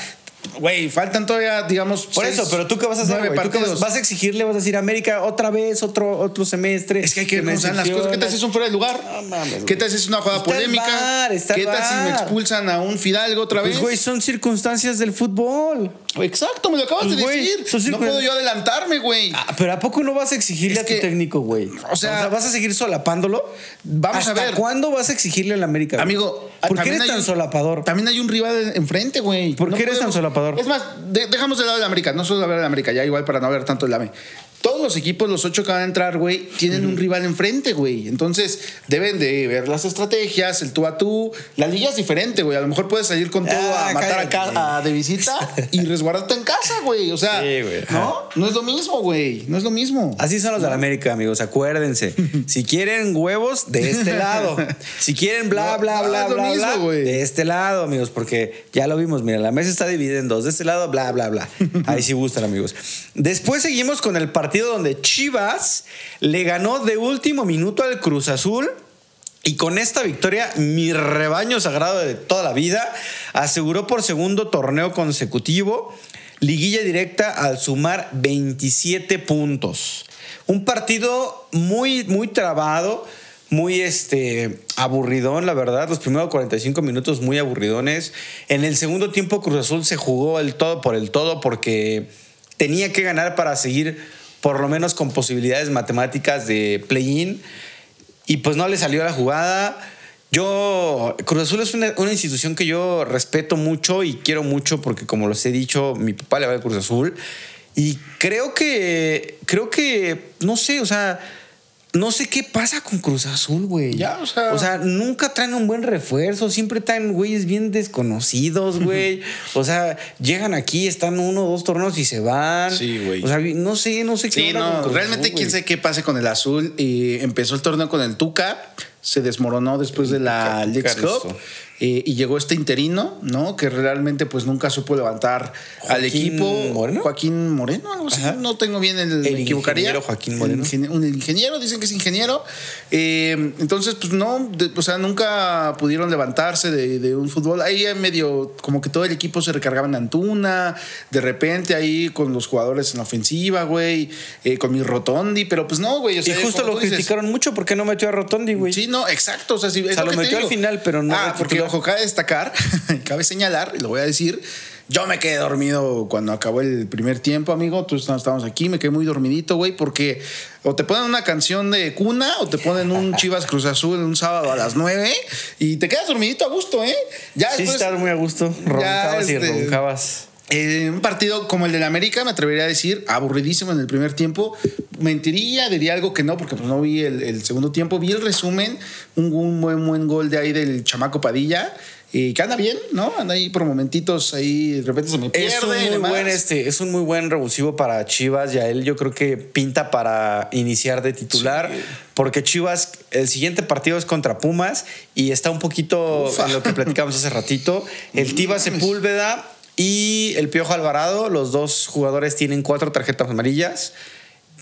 güey, faltan todavía, digamos. Por seis, eso, pero tú qué vas a hacer, güey? ¿Tú qué vas, a exigirle? ¿Vas a decir América otra vez, otro, otro semestre? Es que hay que ver cómo se las cosas. ¿Qué tal si es un fuera de lugar? No mames, ¿Qué tal si es una jugada polémica? El ¿Qué tal si me expulsan a un Fidalgo otra Pues, vez? güey, son circunstancias del fútbol. Exacto, me lo acabas Pues, de güey, decir. No puedo yo adelantarme, güey. Ah, pero ¿a poco no vas a exigirle Es a tu que- técnico, güey? o sea- ¿vas a seguir solapándolo? Vamos a ¿Hasta ver. cuándo vas a exigirle al América? güey? Amigo, ¿por qué eres tan un- solapador? También hay un rival enfrente, güey. ¿Por qué eres tan solapador? Es más, de- dejamos de lado de América, no solo hablar de América, ya igual para no ver tanto el AME. Todos los equipos, los ocho que van a entrar, güey, tienen un rival enfrente, güey. Entonces, deben de ver las estrategias, el tú a tú. La liga es diferente, güey. A lo mejor puedes salir con todo Ah, a matar a a de visita y (laughs) resguardarte en casa, güey. O sea, Sí, güey. ¿no? No es lo mismo, güey. No es lo mismo. Así son los de la América, amigos. Acuérdense. (laughs) Si quieren huevos, de este lado. Si quieren bla, bla, no, bla, bla, mismo, bla, güey. de este lado, amigos, porque ya lo vimos. Mira, la mesa está dividida en dos. De este lado, bla, bla, bla. (laughs) Ahí sí gustan, amigos. Después seguimos con el partido donde Chivas le ganó de último minuto al Cruz Azul. Y con esta victoria, mi rebaño sagrado de toda la vida aseguró por segundo torneo consecutivo liguilla directa al sumar 27 puntos. Un partido muy, muy trabado, muy este, aburridón, la verdad. Los primeros 45 minutos muy aburridones. En el segundo tiempo, Cruz Azul se jugó el todo por el todo porque tenía que ganar para seguir por lo menos con posibilidades matemáticas de play-in. Y pues no le salió la jugada. Yo, Cruz Azul es una, una institución que yo respeto mucho y quiero mucho porque como les he dicho, mi papá le va al Cruz Azul. Y creo que, creo que, no sé, o sea, no sé qué pasa con Cruz Azul, güey. Ya, o sea- O sea, nunca traen un buen refuerzo, siempre traen güeyes bien desconocidos, güey. O sea, llegan aquí, están uno o dos torneos y se van. Sí, güey. O sea, no sé, no sé qué con no, Cruz realmente Azul, quién sabe qué pase con el azul. Y empezó el torneo con el Tuca, se desmoronó después de la Tuca, Cup. Eh, y llegó este interino, ¿no? Que realmente pues nunca supo levantar al Joaquín equipo. Moreno. Joaquín Moreno, algo así. Ajá. No tengo bien el, El me equivocaría. ingeniero Joaquín Moreno. El un ingeniero, dicen que es ingeniero. Eh, entonces, pues no, de- o sea, nunca pudieron levantarse de, de un fútbol. Ahí en medio, como que todo el equipo se recargaba en Antuna, de repente ahí con los jugadores en la ofensiva, güey, eh, con mi Rotondi, pero pues no, güey. o sea, y justo lo dices, criticaron mucho porque no metió a Rotondi, güey. Sí, no, exacto. O sea, es O sea, lo metió al final, pero no Ah, porque. Ojo, cabe destacar, (laughs) cabe señalar, y lo voy a decir. Yo me quedé dormido cuando acabó el primer tiempo, amigo. Tú estábamos aquí, me quedé muy dormidito, güey, porque o te ponen una canción de cuna o te ponen un (laughs) Chivas Cruz Azul un sábado a las 9 y te quedas dormidito a gusto, ¿eh? Ya Sí, después, muy a gusto. Roncabas y este, roncabas. Eh, un partido como el del América, me atrevería a decir, aburridísimo en el primer tiempo. Mentiría, diría algo que no, porque pues no vi el, el segundo tiempo. Vi el resumen, un, un buen, buen gol de ahí del chamaco Padilla, eh, que anda bien, ¿no? Anda ahí por momentitos, ahí de repente se me pierde. Es un, y muy demás. buen, este, es un muy buen revulsivo para Chivas. Ya él yo creo que pinta para iniciar de titular. Sí. Porque Chivas, el siguiente partido es contra Pumas y está un poquito en lo que platicamos hace ratito. El Tiva (laughs) Sepúlveda y el Piojo Alvarado, los dos jugadores tienen cuatro tarjetas amarillas.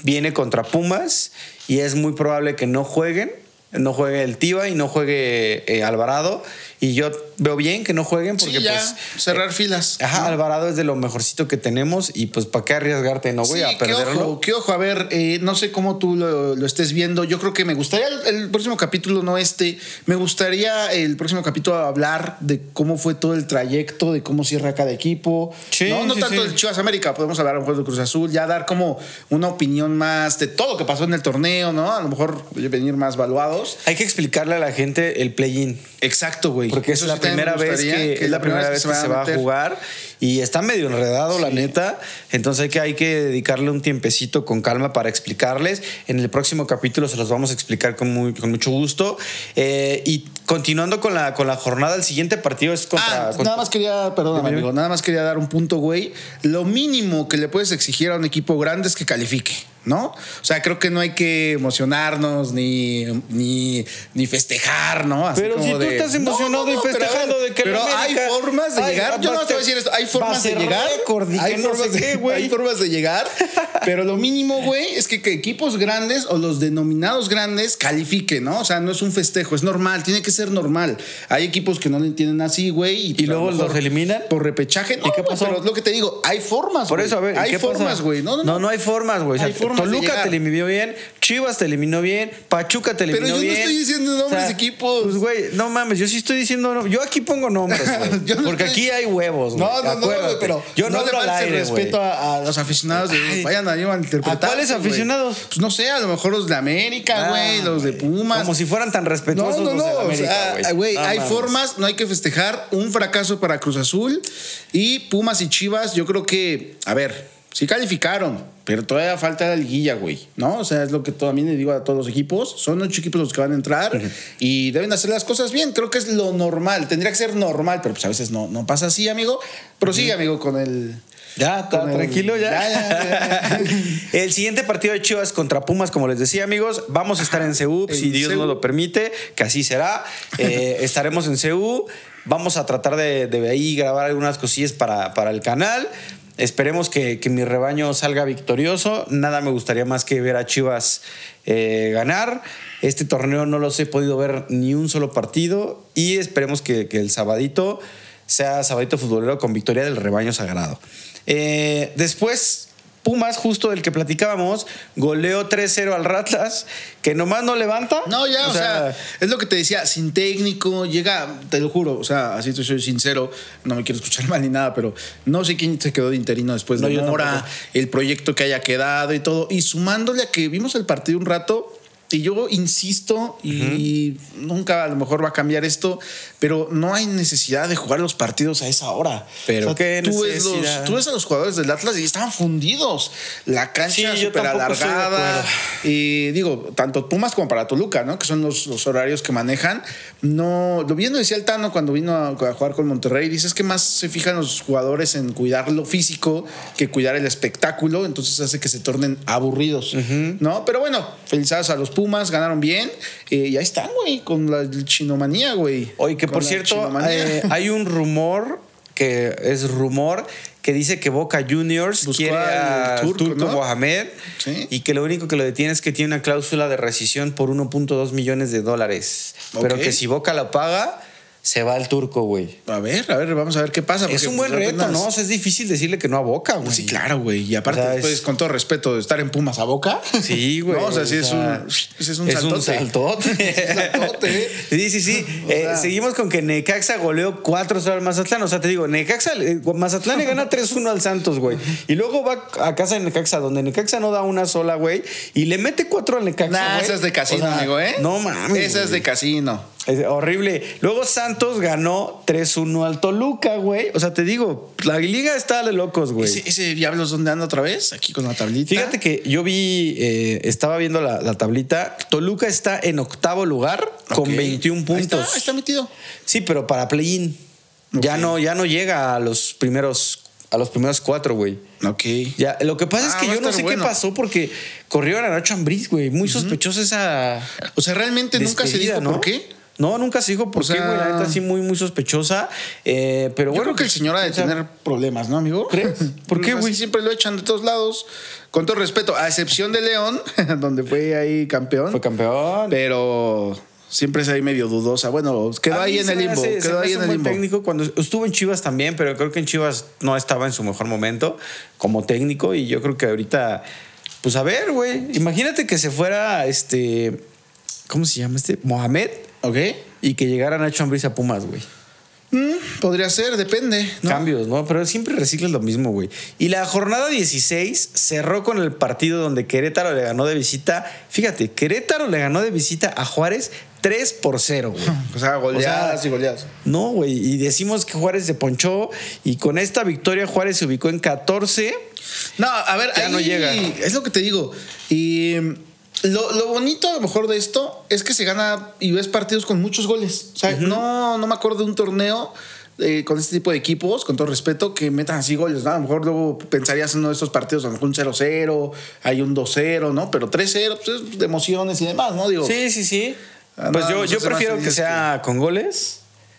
Viene contra Pumas y es muy probable que no jueguen. No juegue el Tiva y no juegue eh, Alvarado. Y yo veo bien que no jueguen porque Sí, ya, pues cerrar filas. Ajá. Alvarado es de lo mejorcito que tenemos y pues para qué arriesgarte, no voy Sí, a qué perderlo. ojo, qué ojo. A ver, eh, no sé cómo tú lo, lo estés viendo. Yo creo que me gustaría el, el próximo capítulo, no este. Me gustaría el próximo capítulo hablar de cómo fue todo el trayecto, de cómo cierra cada equipo. Sí, no tanto del Chivas América, podemos hablar un poco de Cruz Azul, ya dar como una opinión más de todo lo que pasó en el torneo, ¿no? A lo mejor venir más valuados. Hay que explicarle a la gente el play-in. Exacto, güey. Porque es Eso la primera vez que, es la primera vez que se va a jugar y está medio enredado, la neta. Entonces hay que, hay que dedicarle un tiempecito con calma para explicarles. En el próximo capítulo se los vamos a explicar con, muy- con mucho gusto. Eh, y continuando con la, con la jornada, el siguiente partido es contra. Ah, contra- nada más quería, perdón, amigo, nada más quería dar un punto, güey. Lo mínimo que le puedes exigir a un equipo grande es que califique, ¿no? O sea, creo que no hay que emocionarnos ni, ni, ni festejar, ¿no? Así Pero como si tú de- estás emocionado y festejando ver, de que Pero hay formas de Ay, llegar. Yo no te voy a decir esto. Hay formas de llegar. récord hay, formas de, qué, (laughs) hay formas de llegar. Pero lo mínimo, güey, es que, que equipos grandes o los denominados grandes califiquen, ¿no? O sea, no es un festejo, es normal, tiene que ser normal. Hay equipos que no lo entienden así, güey. ¿Y lo luego los eliminan? Por repechaje. No, ¿Y qué pasó? Pero lo que te digo, hay formas. Por eso, a ver, ¿y hay formas, güey. No, no, no. no, hay formas, güey. O sea, de Toluca llegar. te eliminó bien, Chivas te eliminó bien, Pachuca te Pero eliminó yo no bien. estoy diciendo nombres de equipos. Pues, güey, no mames, yo sí estoy diciendo. no- Yo aquí pongo nombres, (laughs) güey. No porque estoy- aquí hay huevos, güey. No, no, no, acuérdate. pero yo no, le hablo al aire, respeto a, a los aficionados de Ay. vayan a interpretar. ¿A cuáles aficionados? Pues no sé, a lo mejor los de América, Ah, güey, los de Pumas. Como si fueran tan respetuosos No, no, los de no. o sea, güey, No hay mames. formas, no hay que festejar un fracaso para Cruz Azul y Pumas y Chivas. Yo creo que, a ver, sí calificaron, pero todavía falta la liguilla, güey, ¿no? O sea, es lo que también le digo a todos los equipos. Son ocho equipos los que van a entrar y deben hacer las cosas bien. Creo que es lo normal. Tendría que ser normal, pero pues a veces no, no pasa así, amigo. Pero sí, amigo, con el. Ya, está Con el- tranquilo, ya. Ya, ya, ya. (laughs) El siguiente partido de Chivas contra Pumas, como les decía, amigos, vamos a estar en CEU, si Dios nos lo permite, que así será. Eh, (laughs) estaremos en CEU. Vamos a tratar de, de ahí grabar algunas cosillas para, para el canal. Esperemos que, que mi rebaño salga victorioso. Nada me gustaría más que ver a Chivas eh, ganar. Este torneo no los he podido ver ni un solo partido y esperemos que, que el sabadito sea sabadito futbolero con victoria del rebaño sagrado. Eh, después, Pumas, justo del que platicábamos, goleó 3-0 al Ratlas, que nomás no levanta. No, ya, o, sea, es lo que te decía, sin técnico, llega, te lo juro, o sea, así te soy sincero, no me quiero escuchar (laughs) mal ni nada, pero no sé quién se quedó de interino después No, de yo Mora, el proyecto que haya quedado y todo, y sumándole a que vimos el partido un rato. Y yo insisto, y nunca a lo mejor va a cambiar esto, pero no hay necesidad de jugar los partidos a esa hora. Pero qué tú, ves los- necesidad. tú ves a los jugadores del Atlas y estaban fundidos. La cancha Sí, súper alargada. Y digo, tanto Pumas como para Toluca, ¿no? Que son los, los horarios que manejan. No, lo bien decía el Tano cuando vino a, a jugar con Monterrey. Dice es que más se fijan los jugadores en cuidar lo físico que cuidar el espectáculo. Entonces hace que se tornen aburridos, ¿no? Pero bueno, felicidades a los Pumas, ganaron bien. Eh, y ahí están, güey, con la chinomanía, güey. Oye, que Con por cierto, eh, hay un rumor que es rumor que dice que Boca Juniors Buscó quiere al turco, turco, ¿no? Mohamed Sí. y que lo único que lo detiene es que tiene una cláusula de rescisión por 1.2 millones de dólares. Pero que si Boca la paga, se va el turco, güey. A ver, a ver, vamos a ver qué pasa. Es un buen pues, reto, apenas- ¿no? O sea, es difícil decirle que no a Boca, güey. Sí, claro, güey. Y aparte, O sea, es- pues, con todo respeto, de estar en Pumas a Boca. Sí, (laughs) güey. No, o sea, sí o es un, es un es saltote. un saltote. (laughs) Es un saltote, ¿eh? (laughs) Sí, sí, sí. Eh, seguimos con que Necaxa goleó 4-0 al Mazatlán. O sea, te digo, Necaxa, eh, Mazatlán le gana 3-1 al Santos, güey. Y luego va a casa de Necaxa, donde Necaxa no da una sola, güey. Y le mete 4 al Necaxa. Nah, güey. esa es de casino, amigo, ¿eh? No mames. Esa es de casino. Es horrible. Luego Santos ganó 3-1 al Toluca, güey. O sea, te digo, la liga está de locos, güey. ¿Ese, ese Diablos dónde anda otra vez? Aquí con la tablita. Fíjate que yo vi, eh, estaba viendo la, la tablita. Toluca está en octavo lugar con Ok. 21 Ahí puntos. está, ahí está metido. Sí, pero para play-in. Ya no, ya no llega a los primeros, a los primeros cuatro, güey. Ok. Ya, lo que pasa Ah, es que va a yo no sé bueno. qué pasó porque corrieron a Nacho Ambriz, güey. Muy sospechosa esa. O sea, realmente nunca se dijo ¿no? por qué. No, nunca se dijo por O qué, sea- güey. La neta sí muy, muy sospechosa. Eh, pero Yo bueno. creo que el señor ha de o sea, tener problemas, ¿no, amigo? ¿Crees? (laughs) ¿Por qué, Pues güey? Siempre lo echan de todos lados. Con todo respeto, a excepción de León, (laughs) donde fue ahí campeón. Fue campeón. Pero siempre es ahí medio dudosa. Bueno, quedó ahí en el limbo. hace- quedó ahí en el limbo. técnico cuando estuvo en Chivas también, pero creo que en Chivas no estaba en su mejor momento como técnico y yo creo que ahorita, pues a ver, güey, imagínate que se fuera este, ¿cómo se llama este? Mohamed Ok. y que llegara Nacho Ambriz a Pumas, güey. Mm, podría ser, depende. ¿no? Cambios, ¿no? Pero siempre reciclas lo mismo, güey. Y la jornada 16 cerró con el partido donde Querétaro le ganó de visita. Fíjate, Querétaro le ganó de visita a Juárez 3 por 0, güey. (laughs) O sea, goleadas O sea, y goleadas. No, güey. Y decimos que Juárez se ponchó y con esta victoria Juárez se ubicó en 14. No, a ver, Ya ahí no llega. Es lo que te digo. Y lo, lo bonito a lo mejor de esto es que se gana y ves partidos con muchos goles. O sea, no, no me acuerdo de un torneo eh, con este tipo de equipos, con todo respeto, que metan así goles. ¿no? A lo mejor luego pensarías en uno de estos partidos, a lo mejor un 0-0, hay un 2-0, ¿no? Pero 3-0, pues es de emociones y demás, ¿no? Digo, Sí, sí, sí. Ah, pues no, yo, yo prefiero que sea con goles.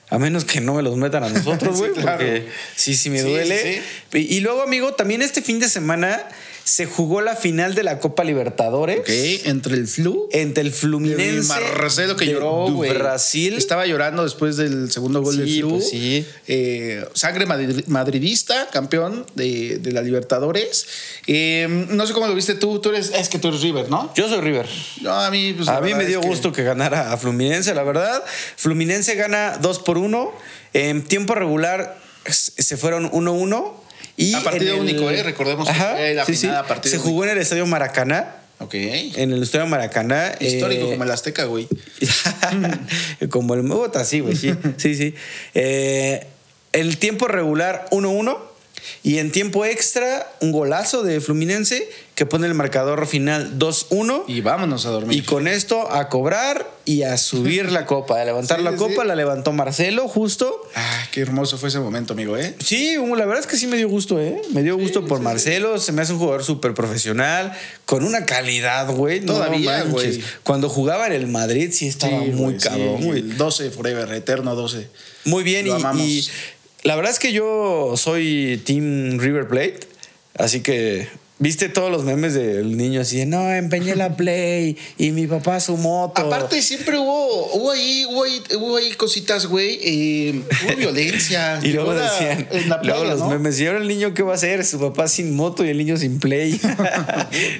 A menos que no me los metan a nosotros, (laughs) Sí, güey, claro. porque sí, sí me Sí, duele. sí, Y, y luego, amigo, también este fin de semana se jugó la final de la Copa Libertadores ok, entre el flu. entre el Fluminense Marcelo que de- lloró, güey. Brasil. Estaba llorando después del segundo gol Sí, del Flu. pues sí. Eh, sangre madri- madridista, campeón de, de la Libertadores. Eh, no sé cómo lo viste tú. Tú eres, es que tú eres River, ¿no? Yo soy River. No, a mí, pues, A mí me dio que- gusto que ganara a Fluminense, la verdad. Fluminense gana 2 por 1. En tiempo regular se fueron 1-1. Y A partido el- único, ¿eh? Recordemos que fue la final a partido Se jugó en el Estadio Maracaná. Ok. En el Estadio Maracaná. Histórico eh, como el Azteca, güey. (laughs) como el Bogotá, sí, güey, sí, (laughs) sí, sí. Eh, el tiempo regular 1-1 y en tiempo extra un golazo de Fluminense que pone el marcador final 2-1 Y vámonos a dormir. y con esto a cobrar y a subir la copa, a levantar Sí, la sí, copa, la levantó Marcelo justo. Ah, qué hermoso fue ese momento, amigo, ¿eh? Sí, la verdad es que sí me dio gusto, ¿eh? Me dio gusto por Marcelo. Se me hace un jugador súper profesional, con una calidad, güey. Todavía, güey. Cuando jugaba en el Madrid sí estaba muy cabrón, el 12 forever, eterno 12. Muy bien, Lo y, amamos. y la verdad es que yo soy Team River Plate, así que viste todos los memes del niño así de no, empeñé la Play y mi papá su moto. Aparte, siempre hubo, hubo ahí, hubo ahí, hubo ahí cositas, güey. eh, hubo violencia. (laughs) y luego decían, En la playa, luego los ¿no? memes, ¿y ahora el niño qué va a hacer? Su papá sin moto y el niño sin play. (laughs) (laughs)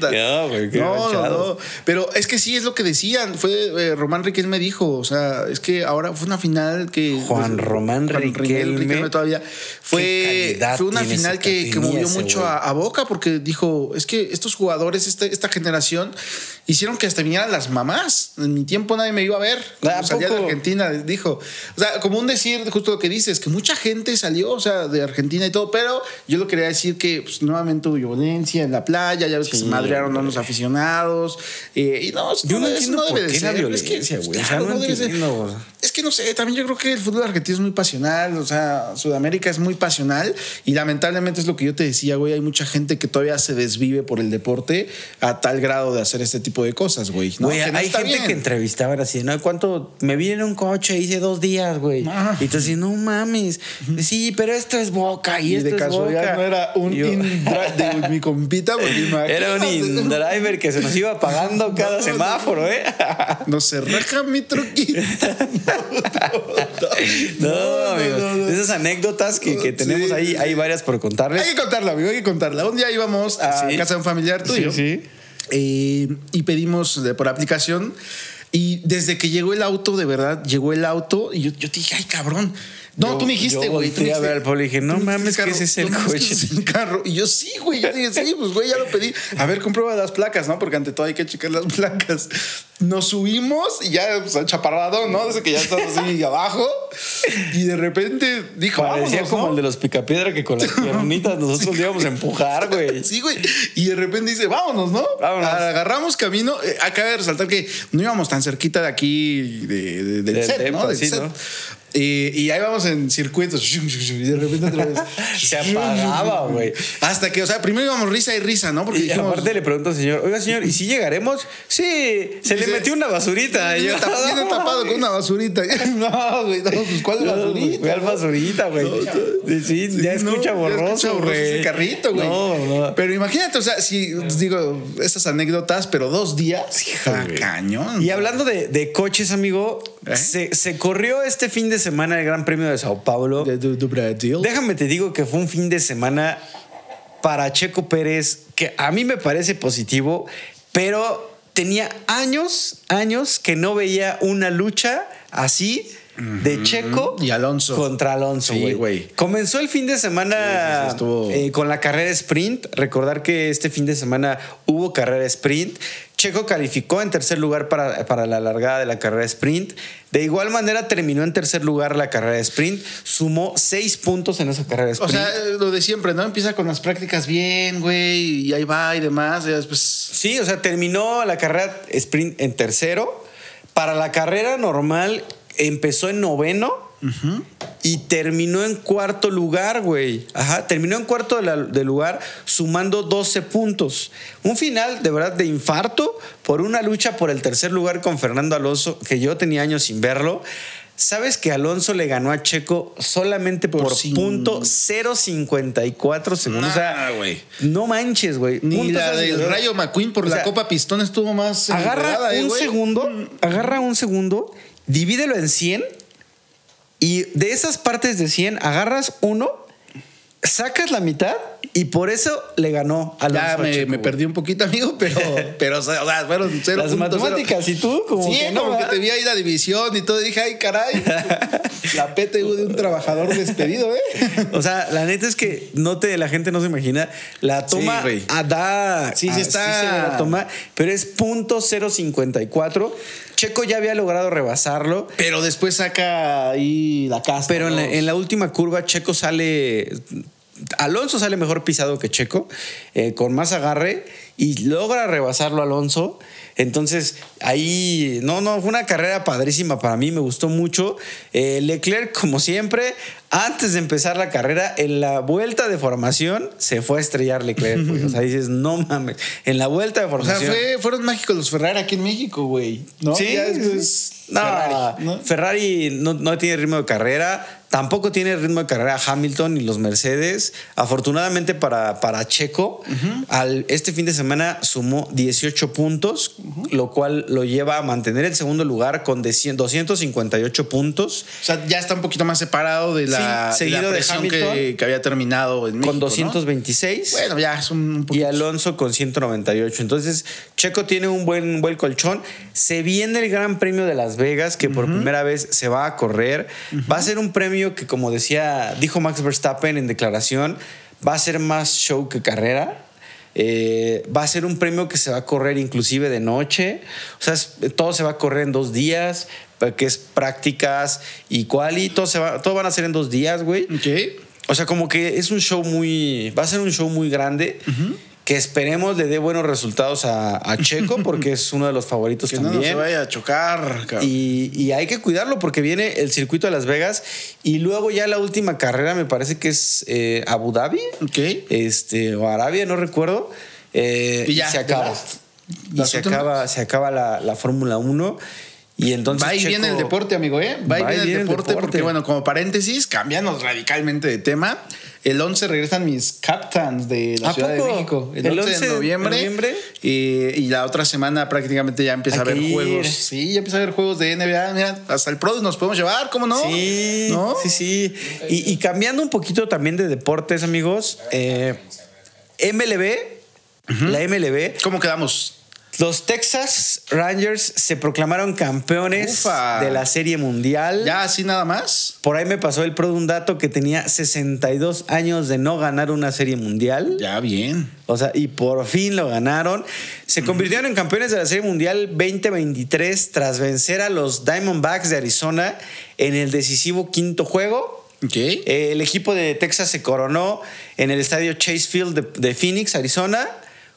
No, güey, qué no, no, no. Pero es que sí es lo que decían. Fue eh, Román Riquelme dijo. O sea, es que ahora fue una final que. Juan Román Riquelme. todavía. Fue, fue una final que, que movió ese mucho a Boca porque dijo: es que estos jugadores, esta, esta generación, hicieron que hasta vinieran las mamás. En mi tiempo nadie me iba a ver. ¿A Cuando salía de? Argentina, dijo. O sea, como un decir, justo lo que dices, que mucha gente salió, o sea, de Argentina y todo, pero yo lo quería decir que pues, nuevamente hubo violencia en la playa, ya ves que Sí, se madrearon a unos aficionados. eh, y no, Yo no eso entiendo debe por de la ser, es que, violencia, güey. O sea, claro, no debe ser. entiendo. Es que no sé, también yo creo que el fútbol argentino es muy pasional, o sea, Sudamérica es muy pasional y lamentablemente es lo que yo te decía, güey, hay mucha gente que todavía se desvive por el deporte a tal grado de hacer este tipo de cosas, güey. ¿no? Güey, Que no hay gente bien. que entrevistaban así, ¿no? ¿Cuánto? Me vine en un coche, hice dos días, güey. Ah. Y tú así, no mames. Sí, pero esto es boca y, Y esto de es casualidad boca. no era un yo- de (laughs) mi compita, porque Era un in-driver que se nos iba pagando (laughs) cada No, semáforo, ¿eh? No se raja mi truquita. (laughs) No. De esas anécdotas que, que tenemos Sí, ahí, hay varias por contarles. Hay que contarla, amigo, hay que contarla. Un día íbamos a Sí. casa de un familiar tuyo. Sí, sí. eh, y pedimos de- por aplicación. Y desde que llegó el auto, de verdad, llegó el auto y yo, yo te dije, ay, cabrón. No, Yo- tú me dijiste, yo güey. tú me volteé a ver al Pablo y dije, no mames, dijiste, que ese es el coche. es el carro. Y yo, sí, güey. Yo dije, sí, pues, güey, ya lo pedí. A ver, comprueba las placas, ¿no? Porque ante todo hay que checar las (laughs) placas. Nos subimos y ya, pues, chaparrado, ¿no? Desde que ya estás así (laughs) abajo. Y de repente dijo, Parecía como ¿no? el de los picapiedra que con las (laughs) piernitas nosotros le íbamos a empujar, güey. Sí, güey. Y de repente dice, vámonos, ¿no? Vámonos. Agarramos camino. Eh, acaba de resaltar que no íbamos tan cerquita de aquí, de, de- del Del set. Del sí, set. ¿no? Y ahí vamos en circuitos. (laughs) Y de repente otra vez. (laughs) Se apagaba, güey. Hasta que, o sea, primero íbamos risa y risa, ¿no? Porque Y dijimos. aparte le pregunto al señor, oiga señor, ¿y si llegaremos? Sí, se le metió una basurita. Y yo, tap- viene tapado con una basurita. (laughs) No, güey, no, pues ¿cuál No, basurita? Al basurita, güey. Sí, ya no, escucha borroso, güey. ese carrito, güey. No, no. Pero imagínate, o sea, si digo esas anécdotas, pero dos días, güey. cañón. Y hablando de, de coches, amigo, ¿Eh? se, se corrió este fin de semana el Gran Premio de Sao Paulo. de, de- de Brasil. Déjame te digo que fue un fin de semana para Checo Pérez que a mí me parece positivo, pero tenía años, años que no veía una lucha así de Checo Y Alonso. contra Alonso, Sí, güey. güey. Comenzó el fin de semana Sí, sí, sí, estuvo- eh, con la carrera sprint. Recordar que este fin de semana hubo carrera sprint. Checo calificó en tercer lugar para, para la largada de la carrera sprint. De igual manera terminó en tercer lugar la carrera sprint. Sumó seis puntos en esa carrera O sprint. sea, lo de siempre, ¿no? Empieza con las prácticas bien, güey, y ahí va y demás. Y después. Sí, o sea, terminó la carrera sprint en tercero. Para la carrera normal empezó en noveno y terminó en cuarto lugar, güey. Ajá, terminó en cuarto de, la- de lugar sumando 12 puntos. Un final de verdad de infarto por una lucha por el tercer lugar con Fernando Alonso, que yo tenía años sin verlo. ¿Sabes que Alonso le ganó a Checo solamente por, punto 0.54 segundos? o sea, Nah, no manches, güey. Ni la del 0.54. Rayo McQueen por O la Copa Pistón estuvo más. Agarra eh, un güey. segundo, agarra un segundo, divídelo en 100 y de esas partes de 100 agarras uno, sacas la mitad y por eso le ganó a Ya Alonso. me, perdí un poquito, amigo, pero, (laughs) pero o sea, fueron cero Las puntos, matemáticas, cero. ¿y tú? Como sí, que no, como te vi ahí la división y todo. y Dije, ay, caray. (laughs) la PTU de un trabajador despedido, ¿eh? (laughs) O sea, la neta es que no te, la gente no se imagina. La toma Sí, a da. Sí, sí está. se ve la toma, pero es punto 054. Checo ya había logrado rebasarlo. Pero después saca ahí la casta. Pero en la, ¿no? en la última curva, Checo sale. Alonso sale mejor pisado que Checo, eh, con más agarre, y logra rebasarlo Alonso. Entonces, ahí, no, no, fue una carrera padrísima para mí, me gustó mucho. Eh, Leclerc, como siempre, antes de empezar la carrera, en la vuelta de formación, se fue a estrellar Leclerc. güey. O sea, dices, no mames, en la vuelta de O sea, formación. fue, fueron mágicos los Ferrari aquí en México, güey. ¿no? Sí, Ya después no, Ferrari, ¿no? Ferrari no, no tiene ritmo de carrera, tampoco tiene ritmo de carrera Hamilton ni los Mercedes. Afortunadamente para, para Checo, al, este fin de semana sumó 18 puntos, lo cual lo lleva a mantener el segundo lugar con de 100 258 puntos. O sea, ya está un poquito más separado de la, Sí, de la seguido de presión que, había terminado en México. con ¿no? 226. Bueno, ya es un, un y poquito. Alonso con 198. Entonces, Checo tiene un buen, buen colchón. Se viene el Gran Premio de Las Vegas, que por primera vez se va a correr. Va a ser un premio que, como decía, dijo Max Verstappen en declaración, va a ser más show que carrera. Eh, va a ser un premio que se va a correr inclusive de noche. O sea, es- todo se va a correr en dos días, que es prácticas y quali. Todo, se va, todo van a ser en dos días, güey. Ok. O sea, como que es un show muy. Va a ser un show muy grande. Que esperemos le dé buenos resultados a, a Checo, (laughs) porque es uno de los favoritos Que no nos también. vaya a chocar, cabrón. y, y hay que cuidarlo porque viene el circuito de Las Vegas y luego ya la última carrera me parece que es eh, Abu Dhabi este, o Arabia, no recuerdo. Eh, Y ya, se acaba. las- Y se últimas. acaba, se acaba la, la Fórmula 1. Y entonces. Va y viene el deporte, amigo, ¿eh? Va y Va y viene el viene el deporte, deporte. porque, bueno, como paréntesis, cambiando radicalmente de tema, el 11 regresan mis captains de la ¿A Ciudad poco? de México. El, ¿El 11, 11 de noviembre. noviembre? Y, y la otra semana prácticamente ya empieza Hay a haber ir. juegos. Sí, ya empieza a haber juegos de NBA. Mira, hasta el Pro nos podemos llevar, ¿cómo no? Sí, ¿No? sí, sí. Y, y cambiando un poquito también de deportes, amigos, eh, MLB, la MLB, ¿Cómo quedamos? Los Texas Rangers se proclamaron campeones Ufa. de la Serie Mundial. ¿Ya así nada más? Por ahí me pasó el pro de un dato que tenía 62 años de no ganar una Serie Mundial. Ya, bien. O sea, y por fin lo ganaron. Se convirtieron en campeones de la Serie Mundial 2023 tras vencer a los Diamondbacks de Arizona en el decisivo quinto juego. Ok. Eh, El equipo de Texas se coronó en el estadio Chase Field de, de Phoenix, Arizona,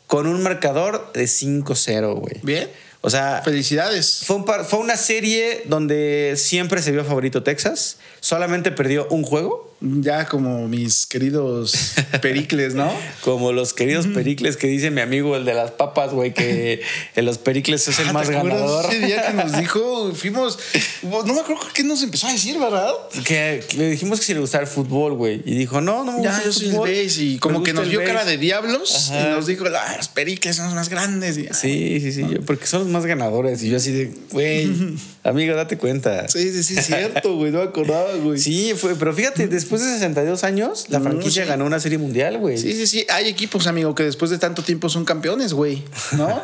con un marcador de 5-0, güey. bien. O sea, Felicidades. fue, un par- fue una serie donde siempre se vio favorito Texas. Solamente perdió un juego. Ya como mis queridos (laughs) pericles, ¿no? Como los queridos pericles que dice mi amigo, el de las papas, güey, que (laughs) en los pericles es el Ah, más ¿te ganador. Ese día que nos (laughs) dijo, fuimos, no me acuerdo qué nos empezó a decir, ¿verdad? Que, que le dijimos que si le gustaba el fútbol, güey. Y dijo, no, no Ya, yo soy el base y como que nos vio base". cara de diablos Ajá. y nos dijo, "Ah, los pericles son los más grandes. Y, Sí, sí, sí, yo- porque son los más ganadores. Y yo así de, güey, Amigo, date cuenta. Sí, sí, sí, es cierto, güey. No me acordaba, güey. Sí, fue, pero fíjate, después de 62 años, la No, franquicia sí. ganó una serie mundial, güey. Sí, sí, sí. Hay equipos, amigo, que después de tanto tiempo son campeones, güey. ¿No?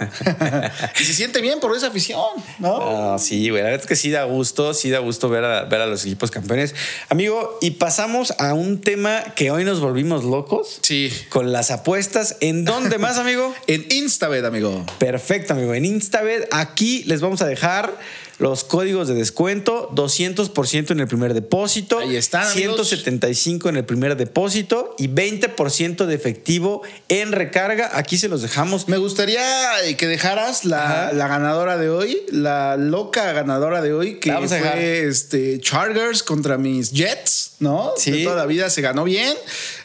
(laughs) y se siente bien por esa afición, ¿no? Ah, sí, güey. La verdad es que sí da gusto, sí da gusto ver a, ver a los equipos campeones. Amigo, y pasamos a un tema que hoy nos volvimos locos. Sí. Con las apuestas. ¿En dónde más, amigo? (laughs) En Instabet, amigo. Perfecto, amigo. En Instabet, aquí les vamos a dejar los códigos de descuento: 200% en el primer depósito, Ahí están, amigos. 175 en el primer depósito y 20% de efectivo en recarga. Aquí se los dejamos. Me gustaría eh, que dejaras la, la ganadora de hoy, la loca ganadora de hoy, que fue este, Chargers contra mis Jets, ¿no? Sí. De toda la vida se ganó bien.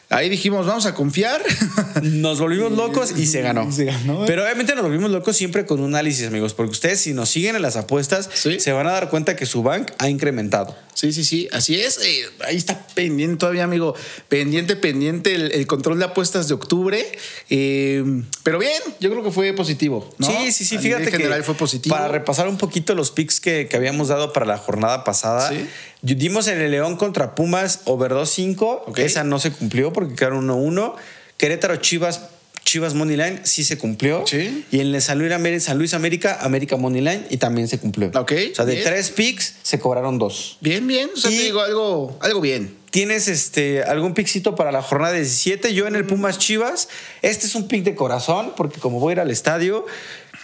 Ahí dijimos, vamos a confiar. (laughs) Nos volvimos locos y se ganó. Se ganó. Pero obviamente nos volvimos locos siempre con un análisis, amigos, porque ustedes si nos siguen en las apuestas, Sí. se van a dar cuenta que su bank ha incrementado. Sí, sí, sí, así es. Eh, ahí está pendiente todavía, amigo. Pendiente, pendiente el, el control de apuestas de octubre. Eh, pero bien, yo creo que fue positivo. ¿no? Sí, sí, sí, A fíjate que general fue positivo. Para repasar un poquito los picks que, que habíamos dado para la jornada pasada, Sí. dimos en el León contra Pumas over 2-5. Ok. Esa no se cumplió porque quedaron 1-1. Querétaro Chivas. Chivas Moneyline sí se cumplió. Sí. Y en el San Luis, América, San Luis América, América Moneyline y también se cumplió. Ok, O sea, de bien. tres picks se cobraron dos. Bien, bien. O sea, Y- te digo algo, algo bien. ¿Tienes este, algún pickcito para la jornada 17? Yo en el Pumas Chivas. Este es un pick de corazón, porque como voy a ir al estadio,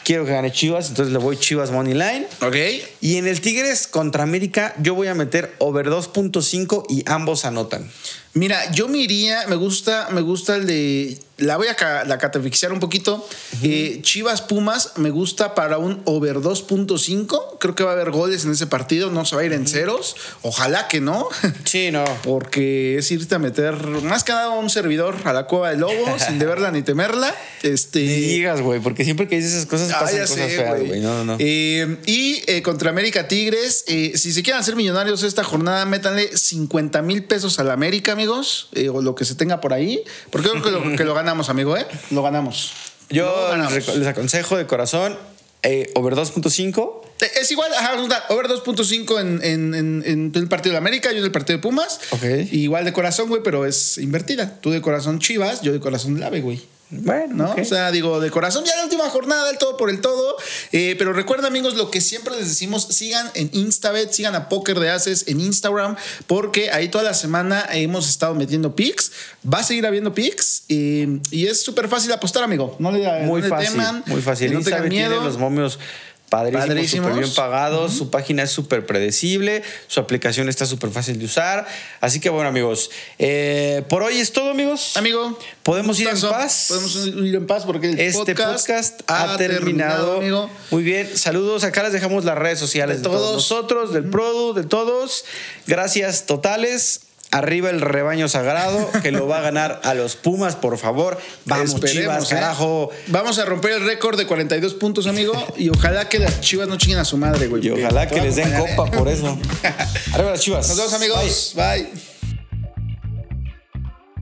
quiero que gane Chivas, entonces le voy Chivas Money Line. Ok. Y en el Tigres contra América, yo voy a meter over 2.5 y ambos anotan. Mira, yo me iría, me gusta, me gusta el de. La voy a la catafixar un poquito. Eh, Chivas Pumas me gusta para un over 2.5. Creo que va a haber goles en ese partido, no se va a ir en ceros. Ojalá que no. (laughs) Sí, no. Porque es irte a meter más que nada un servidor a la cueva del lobo (laughs) sin deberla ni temerla. Este. Ni digas, güey, porque siempre que dices esas cosas Ah, pasan cosas sé, feas, güey. No, no, no. Eh, y eh, contra América Tigres, si se quieren hacer millonarios esta jornada, métanle 50 mil pesos a la América, amigos, eh, o lo que se tenga por ahí, porque creo que lo, que lo ganamos, amigo, ¿eh? Lo ganamos. yo Lo ganamos. les aconsejo de corazón eh, over 2.5. Eh, Es igual, ajá, over 2.5 en, en, en, en el partido de América, yo en el partido de Pumas. Ok. Igual de corazón, güey, pero es invertida. Tú de corazón Chivas, yo de corazón del Ave, güey. Bueno, ¿no? O sea, digo, de corazón ya la última jornada, el todo por el todo. Eh, pero recuerda, amigos, lo que siempre les decimos, sigan en Instabet, sigan a Poker de Haces en Instagram, porque ahí toda la semana hemos estado metiendo pics. Va a seguir habiendo pics eh, y es súper fácil apostar, amigo. No le, Muy no le fácil, teman, muy fácil. No tengan Instagram tiene miedo. los momios padrísimos, Padrísimos. súper bien pagados. Su página es súper predecible. Su aplicación está súper fácil de usar. Así que bueno, amigos. eh, por hoy es todo, amigos. Amigo, ¿Podemos ir en paz? Podemos ir en paz porque el Este podcast, ha, terminado. Muy bien, saludos. Acá les dejamos las redes sociales De de, todos. todos. nosotros, del Produ, de todos. Gracias totales. Arriba el rebaño sagrado que lo va a ganar a los Pumas, por favor. Vamos, Esperemos, Chivas, ¿eh? carajo. Vamos a romper el récord de 42 puntos, amigo. Y ojalá que las chivas no chinguen a su madre, güey. Y ojalá que les den copa por eso. (laughs) Arriba las Chivas. Nos vemos, amigos. Bye.